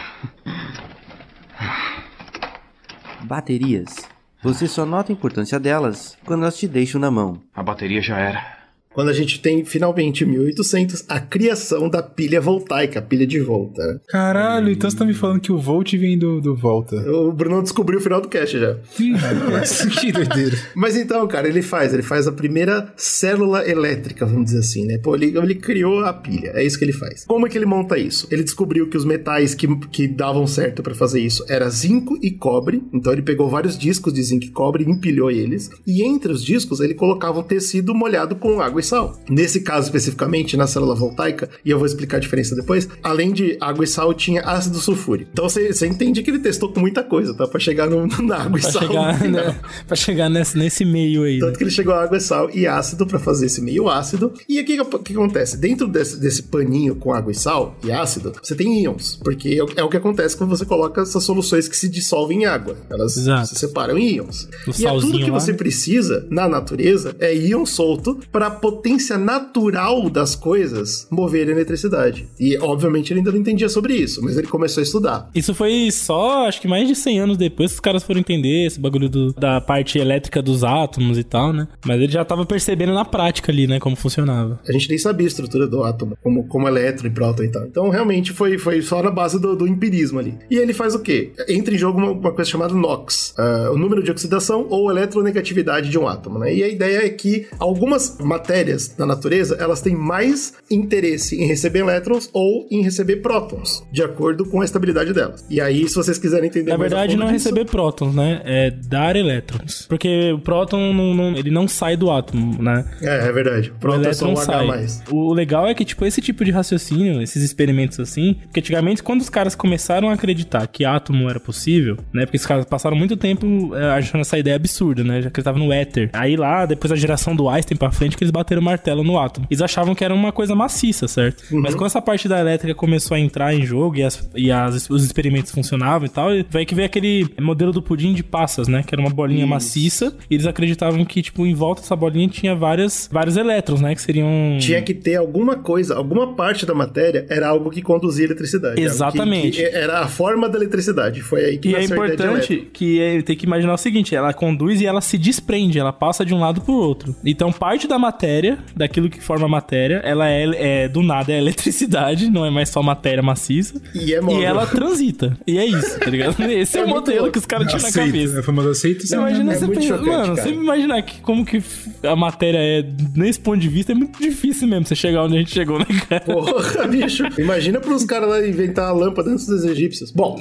Baterias. Você só nota a importância delas quando elas te deixam na mão. A bateria já era. Quando a gente tem, finalmente, em 1800, a criação da pilha voltaica, a pilha de volta. né? Caralho, então você tá me falando que o Volt vem do, do Volta. O Brunão descobriu o final do cast já. Que doideira. Mas então, cara, ele faz, ele faz a primeira célula elétrica, vamos dizer assim, né? Pô, ele, ele criou a pilha, é isso que ele faz. Como é que ele monta isso? Ele descobriu que os metais que, que davam certo pra fazer isso era zinco e cobre, então ele pegou vários discos de zinco e cobre e empilhou eles, e entre os discos ele colocava um tecido molhado com água e sal. Nesse caso especificamente, na célula voltaica, e eu vou explicar a diferença depois, além de água e sal, tinha ácido sulfúrico. Então você você entende que ele testou com muita coisa, tá? Pra chegar no, na água e Pra sal. no chegar, final. né, pra chegar nesse, nesse meio aí. né? Tanto que ele chegou a água, sal e ácido pra fazer esse meio ácido. E o que, acontece? Dentro desse, desse paninho com água e sal e ácido, você tem íons. Porque é, o- é o que acontece quando você coloca essas soluções que se dissolvem em água. Elas Exato. se separam em íons. O e é tudo que lá, você né? precisa na natureza é íon solto pra potência natural das coisas moverem eletricidade. E, obviamente, ele ainda não entendia sobre isso, mas ele começou a estudar. Isso foi só, acho que mais de 100 anos depois que os caras foram entender esse bagulho do- da parte elétrica dos átomos e tal, né? Mas ele já tava percebendo na prática ali, né, como funcionava. A gente nem sabia a estrutura do átomo, como, como elétron e próton e tal. Então, realmente, foi, foi só na base do, do empirismo ali. E ele faz o quê? Entra em jogo uma, uma coisa chamada NOx, ah, o número de oxidação ou eletronegatividade de um átomo, né? E a ideia é que algumas matérias da natureza, elas têm mais interesse em receber elétrons ou em receber prótons, de acordo com a estabilidade delas. E aí, se vocês quiserem entender Na mais a verdade, não é disso- receber prótons, né? É dar elétrons. Porque o próton, não, não- ele não sai do átomo, né? É, é verdade. O Próton é só um elétron H+. sai. mais. O legal é que, tipo, esse tipo de raciocínio, esses experimentos assim, porque antigamente, quando os caras começaram a acreditar que átomo era possível, né? Porque os caras passaram muito tempo é, achando essa ideia absurda, né? Já que eles estavam no éter. Aí lá, depois da geração do Einstein pra frente, que eles bateram o martelo no átomo. Eles achavam que era uma coisa maciça, certo? Mas quando essa parte da elétrica começou a entrar em jogo e, as, e as- os experimentos funcionavam e tal, vai que veio aquele modelo do pudim de passas, né? Que era uma bolinha maciça. E eles acreditavam que, tipo, em volta dessa bolinha tinha várias, vários elétrons, né? Que seriam. Tinha que ter alguma coisa, alguma parte da matéria era algo que conduzia eletricidade. algo que- Exatamente. que era a forma da eletricidade. Foi aí que E é importante que é, tem que imaginar o seguinte: ela conduz e ela se desprende, ela passa de um lado pro outro. Então, parte da matéria, daquilo que forma a matéria, ela é, é, do nada é eletricidade, não é mais só matéria maciça. E é móvel. E ela transita. E é isso, tá ligado? Esse é, É o modelo louco. que os caras tinham na cabeça. É a famosa aceita. Você imagina, é você muito pensa- chocante, mano, cara. você imaginar que como que a matéria é nesse ponto de vista é muito difícil mesmo você chegar onde a gente chegou, né, cara? Porra, bicho. Imagina pros caras lá inventar a lâmpada antes dos egípcios. Bom,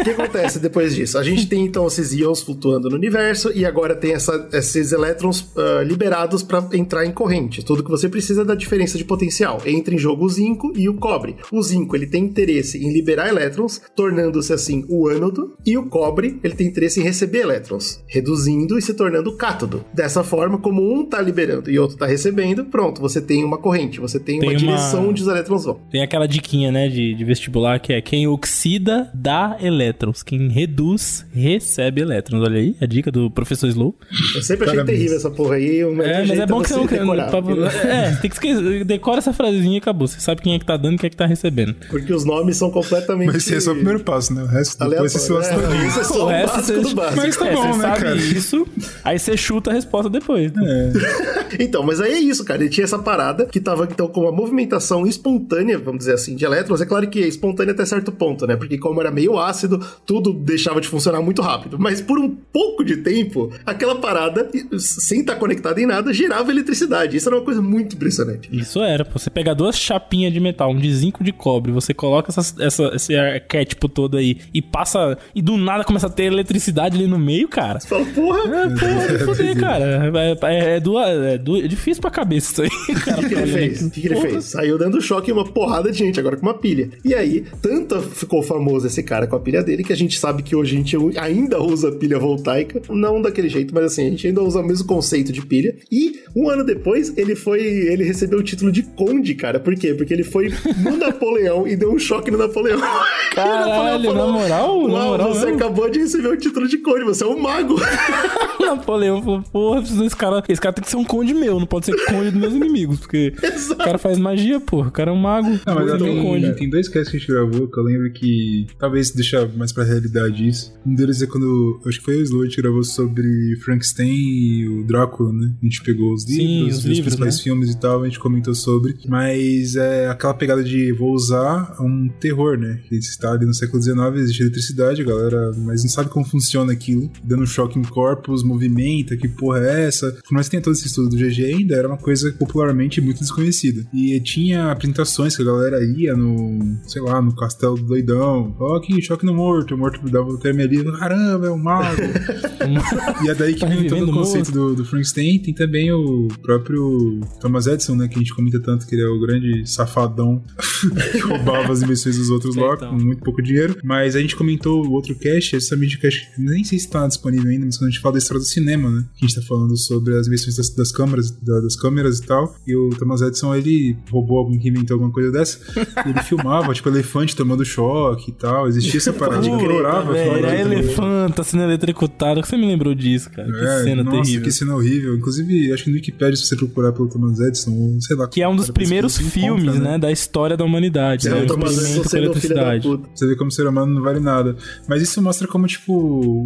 o que acontece depois disso? A gente tem então esses íons flutuando no universo e agora tem essa- esses elétrons ah, liberados pra entrar em corrente. Tudo que você precisa é da diferença de potencial. Entra em jogo o zinco e o cobre. O zinco ele tem interesse em liberar elétrons, tornando-se assim o ânodo, e o cobre ele tem interesse em receber elétrons, reduzindo e se tornando o cátodo. Dessa forma, como um tá liberando e outro tá recebendo, pronto, você tem uma corrente, você tem, Tem uma uma- direção onde os elétrons vão. Tem aquela diquinha, né, de, de vestibular que é quem oxida dá elétrons, quem reduz recebe elétrons. Olha aí, a dica do professor Slow. Eu sempre achei Parabéns. terrível essa porra aí. O melhor É, mas é bom que você não. Decorar, pra-? É, tem que esquecer. Decora essa frasezinha e acabou. Você sabe quem é que tá dando e quem é que tá recebendo. Porque os nomes são completamente... Mas esse é só o primeiro passo, né? O resto, depois você lasca. É, Isso é só O o resto básico você- do básico. Mas tá É, bom, você né, sabe cara? isso, aí você chuta a resposta depois. né? Então, mas aí é isso, cara. Ele tinha essa parada que tava, então, com uma movimentação espontânea, vamos dizer assim, de elétrons. É claro que é espontânea até certo ponto, né? Porque como era meio ácido, tudo deixava de funcionar muito rápido. Mas por um pouco de tempo, aquela parada, sem estar conectada em nada, gerava eletricidade. Isso era uma coisa muito impressionante. Isso era, pô. Você pega duas chapinhas de metal, um de zinco de cobre, você coloca essa, essa, esse arquétipo todo aí e passa. E do nada começa a ter eletricidade ali no meio, cara. Você fala, porra, É, porra, de foder, cara. É, é, é, do- é do- é difícil pra cabeça isso aí, cara. O que, que ele fez? O que, que ele Porra. fez? Saiu dando choque em uma porrada de gente, agora com uma pilha. E aí, tanto ficou famoso esse cara com a pilha dele, que a gente sabe que hoje a gente ainda usa pilha voltaica. Não daquele jeito, mas assim, a gente ainda usa o mesmo conceito de pilha. E um ano depois, ele foi. Ele recebeu o título de conde, cara. Por quê? Porque ele foi no Napoleão e deu um choque no Napoleão. Caralho, na moral? Na moral você mesmo?" acabou de receber o título de conde, você é um mago. Napoleão falou, porra, desse cara. Esse cara tem que ser um conde meu, não pode ser conde dos meus inimigos. Porque o cara faz magia, porra. O cara é um mago. Não, mas Pô, tem, meu conde. tem dois casts que a gente gravou que eu lembro que talvez deixa mais pra realidade isso. Um deles é quando. Acho que foi o Slow que gravou sobre Frankenstein e o Drácula, né? A gente pegou os Sim, livros, os os, livros, principais né? filmes e tal, a gente comentou sobre. Mas é aquela pegada de vou usar um terror, né? Que está ali no século XIX, existe eletricidade, a galera, mas não sabe como funciona aquilo. Dando choque em corpos, movimenta, que porra é essa? Por mais que tenha todo esse estudo do GG ainda, era uma coisa popularmente muito desconhecida. E tinha apresentações que a galera ia no, sei lá, no castelo do doidão. Ó, aqui, choque no morto. O morto dava o termo ali, caramba, é um mago. e é daí que Tá vem todo revivendo o conceito do, do Frankenstein. Tem também o próprio Thomas Edison, né? Que a gente comenta tanto que ele é o grande safadão que roubava as invenções dos outros lá Então. com muito pouco dinheiro. Mas a gente comentou o outro cast, esse também de cast, nem sei se tá disponível ainda, mas quando a gente fala da história do cinema, né? Que a gente tá falando sobre as invenções das, das câmeras, da- das câmeras e tal. E o Thomas Edison, ele roubou alguém que inventou alguma coisa dessa. E ele filmava, tipo, elefante tomando choque e tal. Existia essa parada. Eu crer, adorava é disso. elefanta sendo eletrocutado. Você me lembrou disso, cara. Que É, cena nossa, terrível. que cena horrível. Inclusive, acho que no Wikipedia se você procurar pelo Thomas Edison, ou sei lá. Que é um dos primeiros você filmes, encontra, né, da história da humanidade. É, né? o Thomas Edison sendo filho da puta. Você vê como o ser humano não vale nada. Mas isso mostra como, tipo,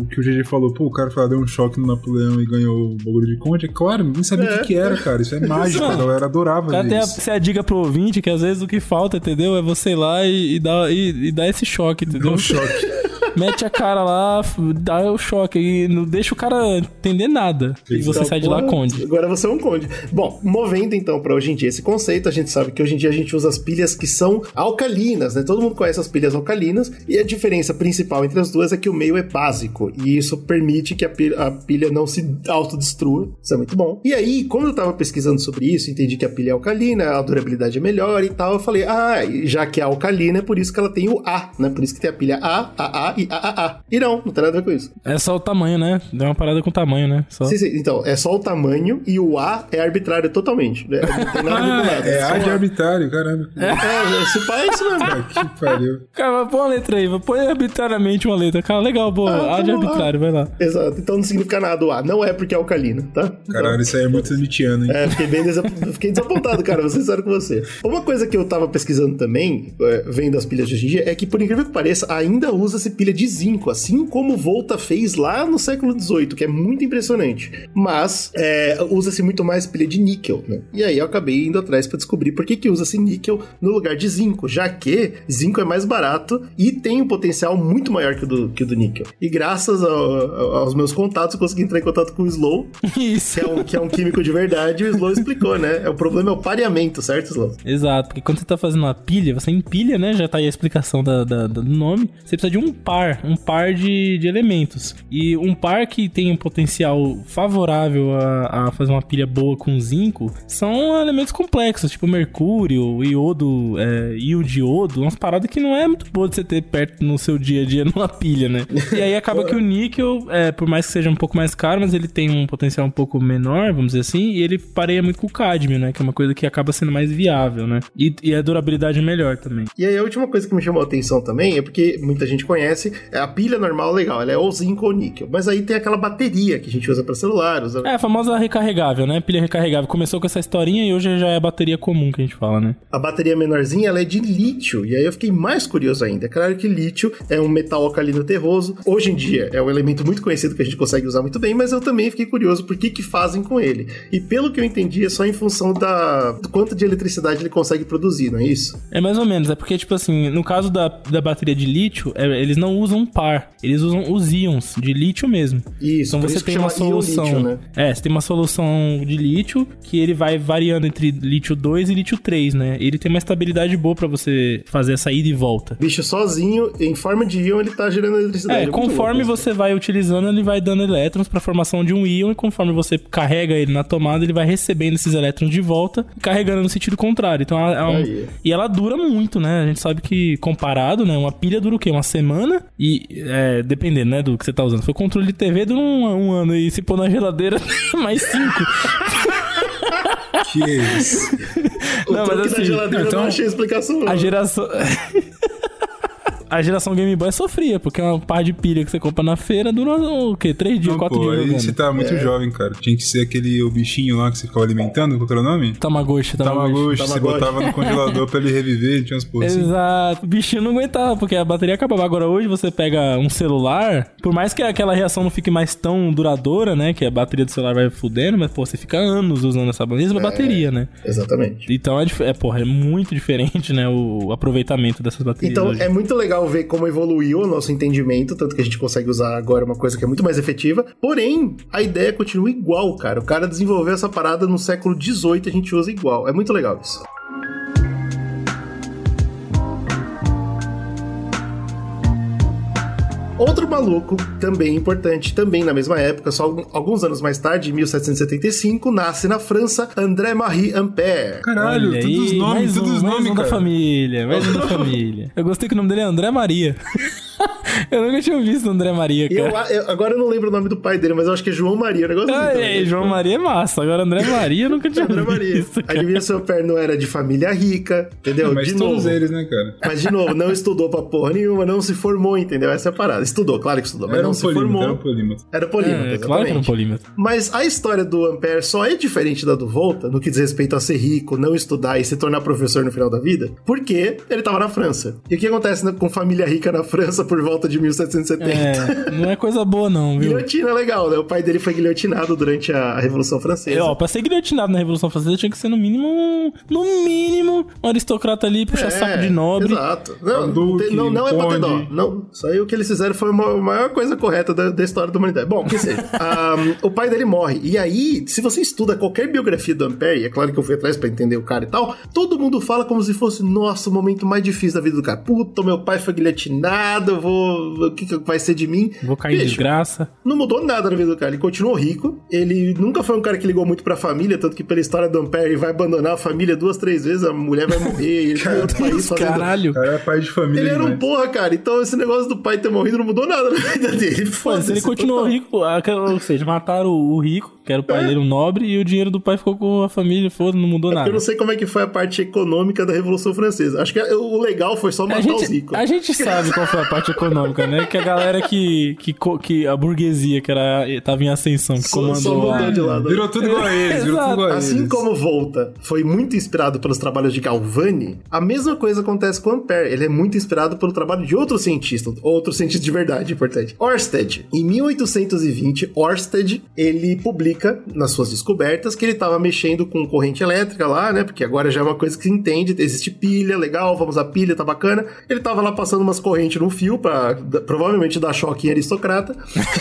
o que o GG falou, pô, o cara foi lá, deu um choque no Napoleão e ganhou o bagulho de conde. É claro, ninguém sabia o É. que, que era, cara. Isso é mágico, a galera adorava Cara, ver tem a, isso. você a dica pro ouvinte que às vezes o que falta, entendeu? É você ir lá e, e dar, e, e dar esse choque, Deu entendeu? um choque. Mete a cara lá, dá o choque e não deixa o cara entender nada. E você Então, sai de lá conde. Agora você é um conde. Bom, movendo então pra hoje em dia esse conceito, a gente sabe que hoje em dia a gente usa as pilhas que são alcalinas, né? Todo mundo conhece as pilhas alcalinas e a diferença principal entre as duas é que o meio é básico e isso permite que a pilha, a pilha não se autodestrua. Isso é muito bom. E aí, quando eu tava pesquisando sobre isso, entendi que a pilha é alcalina, a durabilidade é melhor e tal, eu falei, ah, já que é alcalina, é por isso que ela tem o A, né? Por isso que tem a pilha A, AA e AAA. E não, não tem nada a ver com isso. É só o tamanho, né? Deu uma parada com o tamanho, né? Só. Sim, sim, então, é só o tamanho e o A é arbitrário totalmente. né? Não tem nada a ver com nada. É só A de arbitrário, caramba. É, esse pai é isso mesmo. Ah, que pariu. Cara, põe uma letra aí, põe arbitrariamente uma letra. Cara, legal, boa. Ah, A de lá. arbitrário, vai lá. Exato, então não significa nada o A. Não é porque é alcalina, tá? Caralho, isso aí é muito Nietzscheano, hein? É, fiquei bem desap... fiquei desapontado, cara, vou ser sincero com você. Uma coisa que eu tava pesquisando também, é, vendo as pilhas de hoje em dia, é que, por incrível que pareça, ainda usa-se pilha de zinco, assim como Volta fez lá no século XVIII, que é muito impressionante. Mas é, usa-se muito mais pilha de níquel, né? E aí eu acabei indo atrás pra descobrir por que, que usa-se níquel no lugar de zinco, já que zinco é mais barato e tem um potencial muito maior que o do, que o do níquel. E graças ao- ao- aos meus contatos, eu consegui entrar em contato com o Slow, Isso. que é um, que é um químico de verdade, e o Slow explicou, né? É, o problema é o pareamento, certo, Slow? Exato, porque quando você tá fazendo uma pilha, você empilha, né? Já tá aí a explicação da, da- do nome. Você precisa de um par, um par de, de elementos. E um par que tem um potencial favorável a, a fazer uma pilha boa com zinco são elementos complexos, tipo mercúrio, iodo, é, iodo, umas paradas que não é muito boa de você ter perto no seu dia a dia numa pilha, né? E aí acaba que o níquel, é, por mais que seja um pouco mais caro, mas ele tem um potencial um pouco menor, vamos dizer assim, e ele pareia muito com o cádmio, né? Que é uma coisa que acaba sendo mais viável, né? E, e a durabilidade é melhor também. E aí a última coisa que me chamou a atenção também é porque muita gente conhece, é a pilha normal legal, ela é ou zinco ou níquel. Mas aí tem aquela bateria que a gente usa para celular, usa... É, a famosa recarregável, né? Pilha recarregável. Começou com essa historinha e hoje já é a bateria comum que a gente fala, né? A bateria menorzinha ela é de lítio, e aí eu fiquei mais curioso ainda. É claro que lítio é um metal alcalino terroso. Hoje em dia é um elemento muito conhecido que a gente consegue usar muito bem, mas eu também fiquei curioso por que que fazem com ele. E pelo que eu entendi, é só em função da do quanto de eletricidade ele consegue produzir, não é isso? É mais ou menos, é porque, tipo assim, no caso da, da bateria de lítio, é, eles não usam um par, eles usam os íons de lítio mesmo. Isso, Então você isso tem uma solução. lítio, né? É, você tem uma solução de lítio que ele vai variando entre lítio 2 e lítio 3, né? Ele tem uma estabilidade boa pra você fazer essa ida e volta. Bicho sozinho, em forma de íon, ele tá gerando eletricidade. É, muito conforme louco você vai utilizando, ele vai dando elétrons pra formação de um íon e conforme você carrega ele na tomada, ele vai recebendo esses elétrons de volta e carregando no sentido contrário. Então, é um- e ela dura muito, né? A gente sabe que comparado, né, uma pilha dura o quê? Uma semana e é, dependendo, né, do que você tá usando. Se for controle de TV, dura um, um ano e se pôr na geladeira, mais cinco. Que isso? O Não, mas assim, então- não achei explicação. Não. A geração. A geração Game Boy sofria, porque uma par de pilha que você compra na feira dura o quê? Três dias, Não, quatro pô, dias aí jogando. você tá muito jovem, cara. Tinha que ser aquele o bichinho lá que você ficava alimentando, qual que era o nome? Tamagotchi, Tamagotchi. Tamagotchi, você Tamagotchi. botava no congelador pra ele reviver, tinha umas porra. Exato, o bichinho não aguentava, porque a bateria acabava. Agora, hoje você pega um celular, por mais que aquela reação não fique mais tão duradoura, né? Que a bateria do celular vai fudendo, mas, pô, você fica anos usando essa mesma bateria, né? Exatamente. Então é, é, porra, é muito diferente, né? O aproveitamento dessas baterias. Então hoje. é muito legal ver como evoluiu o nosso entendimento, tanto que a gente consegue usar agora uma coisa que é muito mais efetiva. Porém, a ideia continua igual, cara. O cara desenvolveu essa parada no século XVIII, a gente usa igual. É muito legal isso. Outro maluco, também importante, também na mesma época, só alguns anos mais tarde, em 1775, nasce na França André-Marie Ampère. Caralho, Olha todos os nomes, mais todos um, os mais nomes, um da cara. família, mais um da família. Eu gostei que o nome dele é André Maria. Eu nunca tinha visto o André Maria, E eu, cara. eu- agora eu não lembro o nome do pai dele, mas eu acho que é João Maria, um negócio assim Ah, também. é, João Maria é massa. Agora André Maria eu nunca tinha André Maria. visto, cara. Adivinha se o pé não era de família rica, entendeu? Mas de todos novo. eles, né, cara? Mas, de novo, não estudou pra porra nenhuma, não se formou, entendeu? Essa é a parada. Estudou, claro que estudou, mas Era não um se formou. era um polímata. Era polímata, É, claro que era um polímetro. Mas a história do Ampere só é diferente da do Volta no que diz respeito a ser rico, não estudar e se tornar professor no final da vida, porque ele tava na França. E o que acontece né, com família rica na França por volta de 1770? É, não é coisa boa não, viu? Guilhotina é legal, né? O pai dele foi guilhotinado durante a Revolução Francesa. É, ó, pra ser guilhotinado na Revolução Francesa tinha que ser no mínimo, um- no mínimo, um aristocrata ali, puxar É, saco de nobre. Exato. Não, Um duque, não, não é um pra ter dó. Não, isso aí o que eles fizeram foi a ma- maior coisa correta da, da história da humanidade. Bom, que seja. Ahm, o pai dele morre. E aí, se você estuda qualquer biografia do Ampere, e é claro que eu fui atrás pra entender o cara e tal, todo mundo fala como se fosse, nossa, o momento mais difícil da vida do cara. Puta, meu pai foi guilhotinado, eu vou. O que, que vai ser de mim? Vou cair em Bicho, desgraça. não mudou nada na vida do cara. Ele continuou rico. Ele nunca foi um cara que ligou muito pra família, tanto que pela história do Ampere, ele vai abandonar a família duas, três vezes, a mulher vai morrer, ele em outro país fazendo... Caralho. Cara é pai de família Ele era um porra, cara. Então esse negócio do pai ter morrido não mudou nada na vida dele. Foda-se, se ele continuou total. rico, ou seja, mataram o rico, que era o pai É. dele, um nobre, e o dinheiro do pai ficou com a família, foda, não mudou Eu nada. não sei como é que foi a parte econômica da Revolução Francesa. Acho que o legal foi só A matar os gente, ricos. a gente sabe qual foi a parte econômica, né? Que a galera que, que, que a burguesia, que era, tava em ascensão, que Só- comandou só mudou lá. de lado. Virou tudo igual a eles, virou tudo igual a Assim eles. como Volta foi muito inspirado pelos trabalhos de Galvani, a mesma coisa acontece com Ampère. Ele é muito inspirado pelo trabalho de outro cientista, outro cientista de verdade, importante. Orsted. Em 1820, Orsted, ele publica nas suas descobertas que ele estava mexendo com corrente elétrica lá, né? Porque agora já é uma coisa que se entende, existe pilha, legal, vamos a pilha, tá bacana. Ele tava lá passando umas correntes no fio para provavelmente dar choque em aristocrata.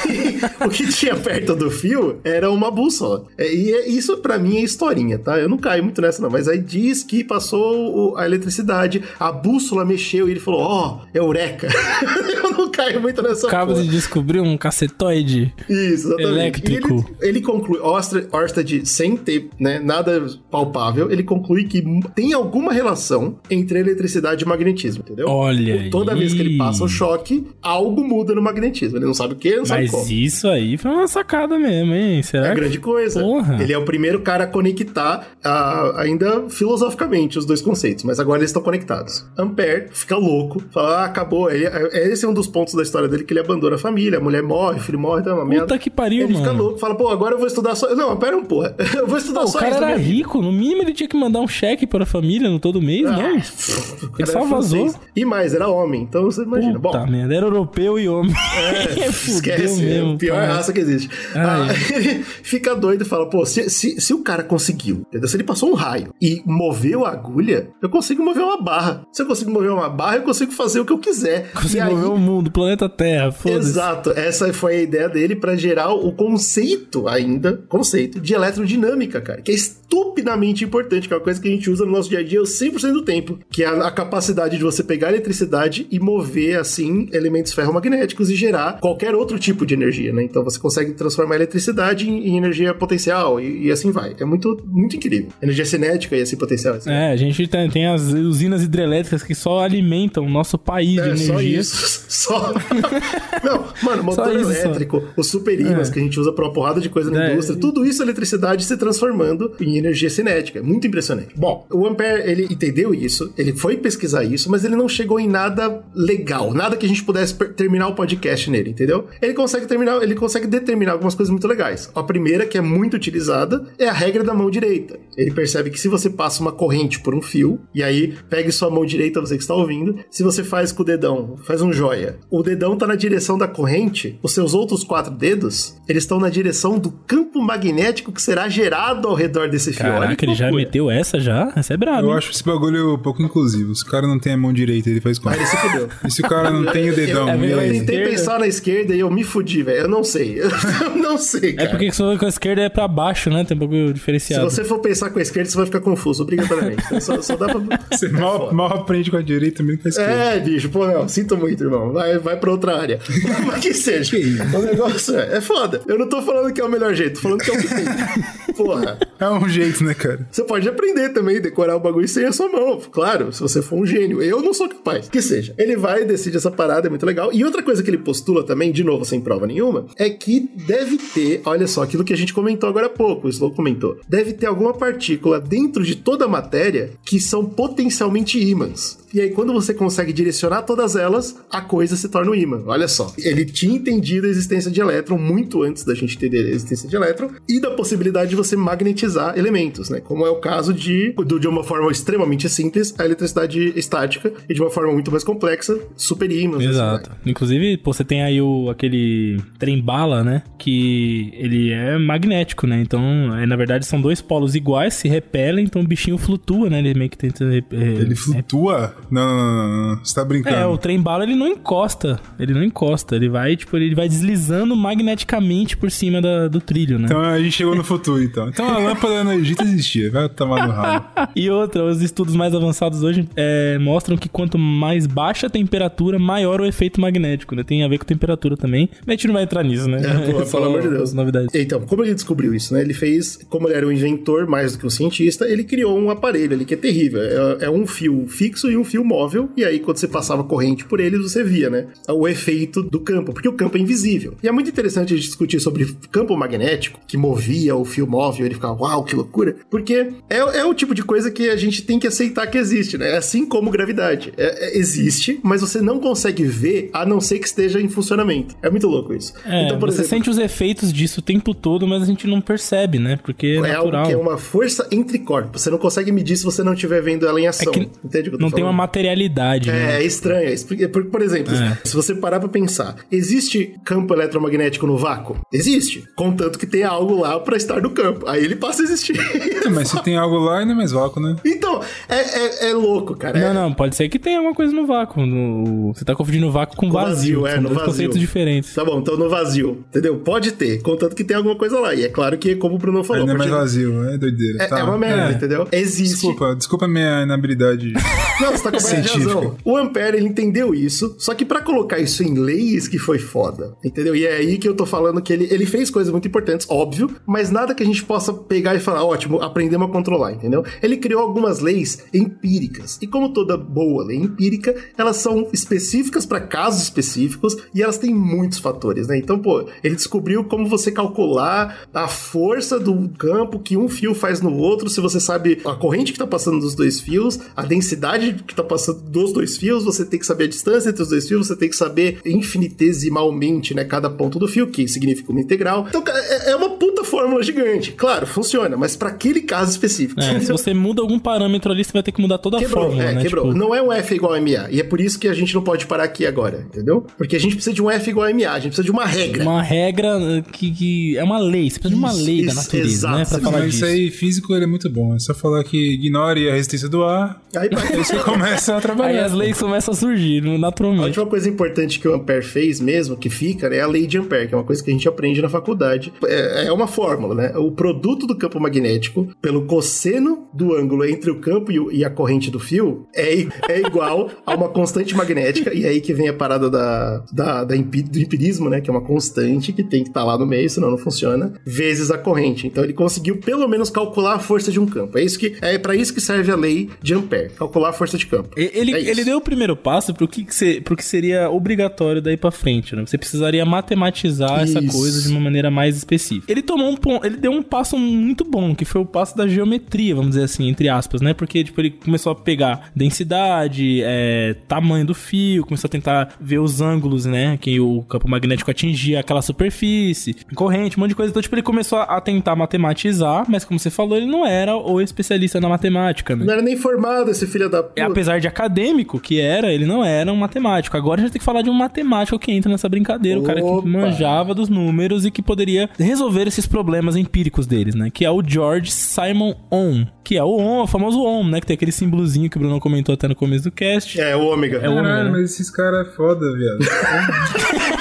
o que tinha perto do fio era uma bússola. É, E é- isso pra mim é historinha, tá? Eu não caio muito nessa não, mas aí diz que passou a eletricidade, a bússola mexeu e ele falou: "Ó, eureka". Caio muito nessa Acaba porra. de descobrir um cacetoide. Isso, exatamente. Elétrico. E ele, ele conclui, Orsted, sem ter né, nada palpável, ele conclui que tem alguma relação entre eletricidade e magnetismo, entendeu? Olha Toda aí. vez que ele passa o choque, algo muda no magnetismo. Ele não sabe o que, não sabe Mas como. isso aí foi uma sacada mesmo, hein? Será É que... grande coisa. Porra. Ele é o primeiro cara a conectar, ah, ainda filosoficamente, os dois conceitos, mas agora eles estão conectados. Ampère fica louco, fala, ah, acabou. Ele, é- esse é um dos pontos da história dele que ele abandona a família, a mulher morre, o filho morre, tá uma merda. Puta que pariu, Ele fica mano. louco, fala, pô, agora eu vou estudar só. Não, pera um porra. Eu vou estudar Pô, o só cara isso. na era rico, no mínimo ele tinha que mandar um cheque para a família no todo mês, Ah, não? o cara Ele só vazou. E mais, era homem, então você imagina. Puta Bom, merda, era europeu e homem. É, Fudeu esquece, é mesmo, a pior cara. raça que existe. Ah, ele fica doido e fala, pô, se, se, se o cara conseguiu, entendeu? Se ele passou um raio e moveu a agulha, eu consigo mover uma barra. Se eu consigo mover uma barra, eu consigo fazer o que eu quiser. Consigo mover o mundo, o planeta Terra, foda-se. Exato, essa foi a ideia dele pra gerar o conceito ainda, conceito de eletrodinâmica, cara, que é estupidamente importante, que é uma coisa que a gente usa no nosso dia a dia 100% do tempo, que é a, a capacidade de você pegar eletricidade e mover assim elementos ferromagnéticos e gerar qualquer outro tipo de energia, né? Então você consegue transformar eletricidade em, em energia potencial e, e assim vai. É muito muito incrível. Energia cinética e assim potencial. Assim. É, a gente tem, tem as usinas hidrelétricas que só alimentam o nosso país de É, só energia. isso. Só. Não, mano, motor Só isso, só. elétrico, os super ímãs É. que a gente usa pra uma porrada de coisa na É. indústria, tudo isso é eletricidade se transformando em energia cinética. É muito impressionante. Bom, o Ampère, ele entendeu isso, ele foi pesquisar isso, mas ele não chegou em nada legal, nada que a gente pudesse terminar o podcast nele, entendeu? Ele consegue terminar, ele consegue determinar algumas coisas muito legais. A primeira, que é muito utilizada, é a regra da mão direita. Ele percebe que se você passa uma corrente por um fio, e aí pegue sua mão direita, você que está ouvindo, se você faz com o dedão, faz um joia, o dedão tá na direção da corrente, os seus outros quatro dedos, eles estão na direção do campo magnético que será gerado ao redor desse Olha Caraca, que ele já meteu essa já? Essa é braba. Eu hein? acho esse bagulho um pouco inclusivo. Se o cara não tem a mão direita, ele faz como? Aí ele se fudeu. E se o cara não tem o dedão? Eu, eu aí? tentei pensar na esquerda e eu me fudi, velho. Eu não sei. Eu não sei, É cara. porque se for com a esquerda é pra baixo, né? Tem um pouco Se diferenciado. você for pensar com a esquerda, você vai ficar confuso, obrigatoriamente. Então, só, só dá pra. Você mal, mal aprende com a direita também com a esquerda. É, bicho, pô, não, sinto muito, irmão. Vai, vai pra outra área. Mas que seja. O negócio é, é foda. Eu não tô falando que é o melhor jeito, tô falando que é o que tem. Porra. É um jeito, né, cara? Você pode aprender também, decorar o bagulho sem a sua mão. Claro, se você for um gênio. Eu não sou capaz. Que seja. Ele vai e decide essa parada, é muito legal. E outra coisa que ele postula também, de novo, sem prova nenhuma, é que deve ter, olha só, aquilo que a gente comentou agora há pouco, o Slow comentou. Deve ter alguma partícula dentro de toda a matéria que são potencialmente ímãs. E aí, quando você consegue direcionar todas elas, a coisa se torna um ímã. Olha só. Ele tinha entendido a existência de elétron muito antes da gente entender a existência de elétron e da possibilidade de você magnetizar elementos, né? Como é o caso de, de uma forma extremamente simples, a eletricidade estática e de uma forma muito mais complexa, super ímãs. assim Exato. Inclusive, pô, você tem aí o, aquele trem bala, né? Que ele é magnético, né? Então, é, na verdade, são dois polos iguais, se repelem, então o bichinho flutua, né? Ele meio que tenta. é, Ele flutua? Não, não, não, não, não. Você tá brincando. É, o trem bala ele não encosta. Ele não encosta. Ele vai, tipo, ele vai deslizando magneticamente por cima da- do trilho, né? Então a gente chegou no futuro, então. Então a lâmpada no Egito existia. Vai tomar no ralo. E outra, os estudos mais avançados hoje é, mostram que quanto mais baixa a temperatura, maior o efeito magnético, né? Tem a ver com temperatura também. Mas a gente não vai entrar nisso, né? É, pô, pelo amor de Deus. Novidades. Então, como ele descobriu isso, né? Ele fez, como ele era um inventor mais do que um cientista, ele criou um aparelho ali que é terrível. É, é um fio fixo e um fio móvel. E aí, quando você passava corrente por eles, você via, né? O efeito do campo, porque o campo é invisível. E é muito interessante a gente discutir sobre campo magnético, que movia o fio móvel, ele ficava, uau, que loucura. Porque é, é o tipo de coisa que a gente tem que aceitar que existe, né? Assim como gravidade. É- é- existe, mas você não consegue ver a não ser que esteja em funcionamento. É muito louco isso. É, então, por você exemplo, sente os efeitos disso o tempo todo, mas a gente não percebe, né? Porque é, é algo natural. que é uma força entre corpos. Você não consegue medir se você não estiver vendo ela em ação. que Entende o que eu tô Não tem uma materialidade, né? É, é estranho. é expli- Por, por exemplo, É. se você parar pra pensar, existe campo eletromagnético no vácuo? Existe. Contanto que tem algo lá pra estar no campo. Aí ele passa a existir. É, mas se tem algo lá, ainda é mais vácuo, né? então, é, é, é louco, cara. Não, É- não, pode ser que tenha alguma coisa no vácuo. no- Você tá confundindo vácuo com, Com vazio. vazio, é, São no dois vazio. conceitos diferentes. Tá bom, então no vazio, entendeu? Pode ter, contanto que tem alguma coisa lá. E é claro que, como o Bruno falou, Ainda é mais vazio, é doideira. é, Tá, é uma merda, entendeu? Existe. Desculpa, desculpa a minha inabilidade. Não, você tá com razão. O Ampere, ele entendeu isso, só que pra colocar isso em leis que foi foda, entendeu? E é aí que eu tô falando que ele, ele fez coisas muito importantes, óbvio, mas nada que a gente possa pegar e falar, ótimo, aprendemos a controlar, entendeu? Ele criou algumas leis empíricas. E como toda boa lei empírica, elas são específicas pra casos específicos e elas têm muitos fatores, né? Então, pô, ele descobriu como você calcular a força do campo que um fio faz no outro, se você sabe a corrente que tá passando dos dois fios, a densidade que tá passando dos dois fios, você tem que saber a distância entre os dois fios, você tem que saber infinitesimalmente, né, cada ponto do fio, que significa uma integral. Então, é é uma puta fórmula gigante. Claro, funciona, mas pra aquele caso específico. É, se você muda algum parâmetro ali, você vai ter que mudar toda a Quebrou, fórmula, é, né? quebrou. Tipo, Não é um F igual a MA. E é por isso que a gente não pode parar aqui agora, entendeu? Porque a gente precisa de um F igual a MA, a gente precisa de uma regra. uma regra uh, que, que é uma lei. Você precisa de uma Isso, lei da isso, natureza, exato. né? Pra falar Mas disso. isso aí, físico, ele é muito bom. É só falar que ignore a resistência do ar. Aí, isso que começa a Aí trabalhar. as leis começam a surgir A naturalmente. última coisa importante que o Ampere fez mesmo, que fica, né, é a lei de Ampere, que é uma coisa que a gente aprende na faculdade. É, é uma fórmula, né? O produto do campo magnético pelo cosseno do ângulo entre o campo e, o- a corrente do fio é, é igual a uma constante magnética. E aí que vem a parada da, da, da empi- do empirismo, né? Que é uma constante que tem que estar lá no meio, senão não funciona, vezes a corrente. Então ele conseguiu pelo menos calcular a força de um campo. É isso que é para isso que serve a lei de Ampere, calcular a força de campo. Ele, É ele deu o primeiro passo pro que, que, que seria obrigatório daí pra frente, né? Você precisaria matematizar essa Isso. coisa de uma maneira mais específica. Ele tomou um pon- ele deu um passo muito bom, que foi o passo da geometria, vamos dizer assim, entre aspas, né? Porque, tipo, ele começou a pegar densidade, é, tamanho do fio, começou a tentar ver os ângulos, né? Que o campo magnético atingia aquela superfície, corrente, um monte de coisa. Então, tipo, ele começou a tentar matematizar, mas como você falou, ele não era o especialista na matemática, né? Não era nem formado esse filho da puta. É, apesar de acadêmico que era, ele não era um matemático. Agora a gente tem que falar de um matemático que entra nessa brincadeira, o cara Opa. que manjava dos números e que poderia resolver esses problemas empíricos deles, né? Que é o George Simon Ohm, que é o Ohm, o famoso Ohm, né? Que tem aquele símbolozinho que o Bruno comentou até no começo do cast. É, o ômega. É o- Caralho, né? mas esses caras é foda, viado.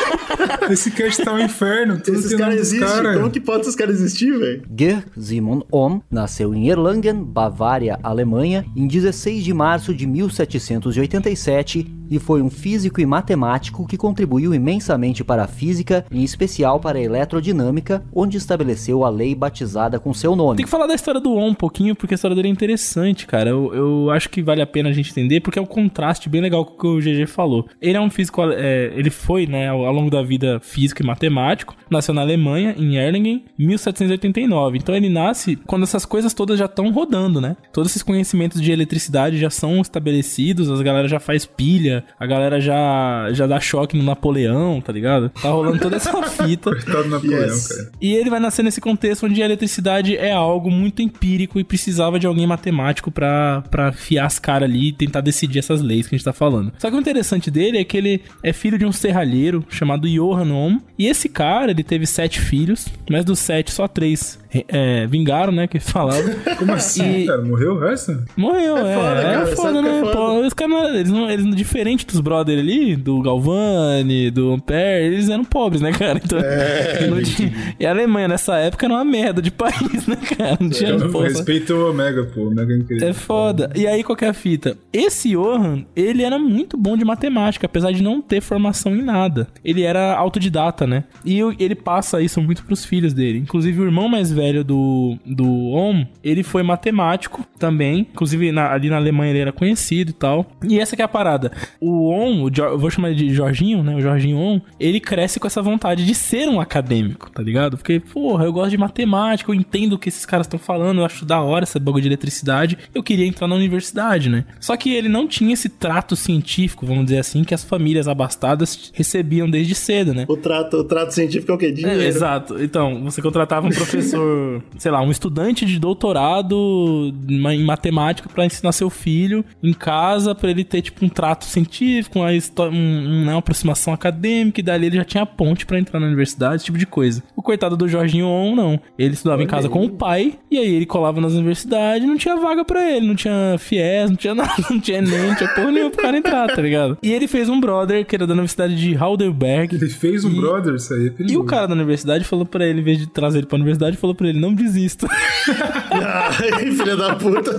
Esse cast tá um inferno. Tudo Esses caras existem. cara. Como que pode esses caras existir, velho? Georg Simon Ohm nasceu em Erlangen, Bavária, Alemanha, em 16 de março de 1787 e foi um físico e matemático que contribuiu imensamente para a física, em especial para a eletrodinâmica, onde estabeleceu a lei batizada com seu nome. Tem que falar da história do On um pouquinho, porque a história dele é interessante, cara. Eu, eu acho que vale a pena a gente entender, porque é um contraste bem legal com o que o GG falou. Ele é um físico, é, ele foi, né, ao, ao longo da vida físico e matemático, nasceu na Alemanha, em Erlangen, 1789. Então ele nasce quando essas coisas todas já estão rodando, né? Todos esses conhecimentos de eletricidade já são estabelecidos, as galera já faz pilha, a galera já, já dá choque no Napoleão, tá ligado? Tá rolando toda essa fita. Coitado do Napoleão, Yes. cara. E ele vai nascer nesse contexto onde a eletricidade é algo muito empírico e precisava de alguém matemático pra, pra fiar as caras ali e tentar decidir essas leis que a gente tá falando. Só que o interessante dele é que ele é filho de um serralheiro chamado Johann Ohm. E esse cara, ele teve sete filhos, mas dos sete, só três é, vingaram, né? Que falavam. Como assim, E- cara? Morreu o resto? Morreu, é. foda, é cara, foda, sabe que né? é foda? Os caras, não- eles, não, eles, diferente dos brother ali, do Galvani, do Ampere, eles eram pobres, né, cara? Então, É, tinha- e a Alemanha nessa época era uma merda de país, né, cara? Não tinha Eu respeito o Omega, pô. Omega é incrível. É foda. E aí, qual que é a fita? Esse Johan, ele era muito bom de matemática, apesar de não ter formação em nada. Ele era autodidata, né? E ele passa isso muito pros filhos dele. Inclusive, o irmão mais velho do, do Ohm, ele foi matemático também. Inclusive, na- ali na Alemanha ele era conhecido e tal. E essa que é a parada. O Ohm, o Jo- vou chamar de Jorginho, né? O Jorginho Ohm, ele cresce com essa vontade de ser um acadêmico, tá ligado? Porque, porra, eu gosto de matemática, eu entendo o que esses caras estão falando, eu acho da hora essa bagulho de eletricidade. Eu queria entrar na universidade, né? Só que ele não tinha esse trato científico, vamos dizer assim, que as famílias abastadas recebiam desde cedo, né? O trato, o trato científico é o quê? Dinheiro. É, exato. Então, você contratava um professor, sei lá, um estudante de doutorado em matemática pra ensinar seu filho em casa, pra ele ter, tipo, um trato científico, uma, um- né, uma aproximação acadêmica, e dali ele já tinha ponte pra entrar na universidade, esse tipo de coisa. O coitado do Jorginho On, não. Ele estudava em casa com o pai, e aí ele colava nas universidades, não tinha vaga pra ele, não tinha FIES, não tinha nada, não tinha nem, não tinha porra nenhuma pro cara entrar, tá ligado? E ele fez um brother, que era da Universidade de Heidelberg, Ele fez um E- brother, isso aí é perigoso. e o cara da universidade falou pra ele, em vez de trazer ele pra universidade, falou pra ele, não desista. Ai, filha da puta.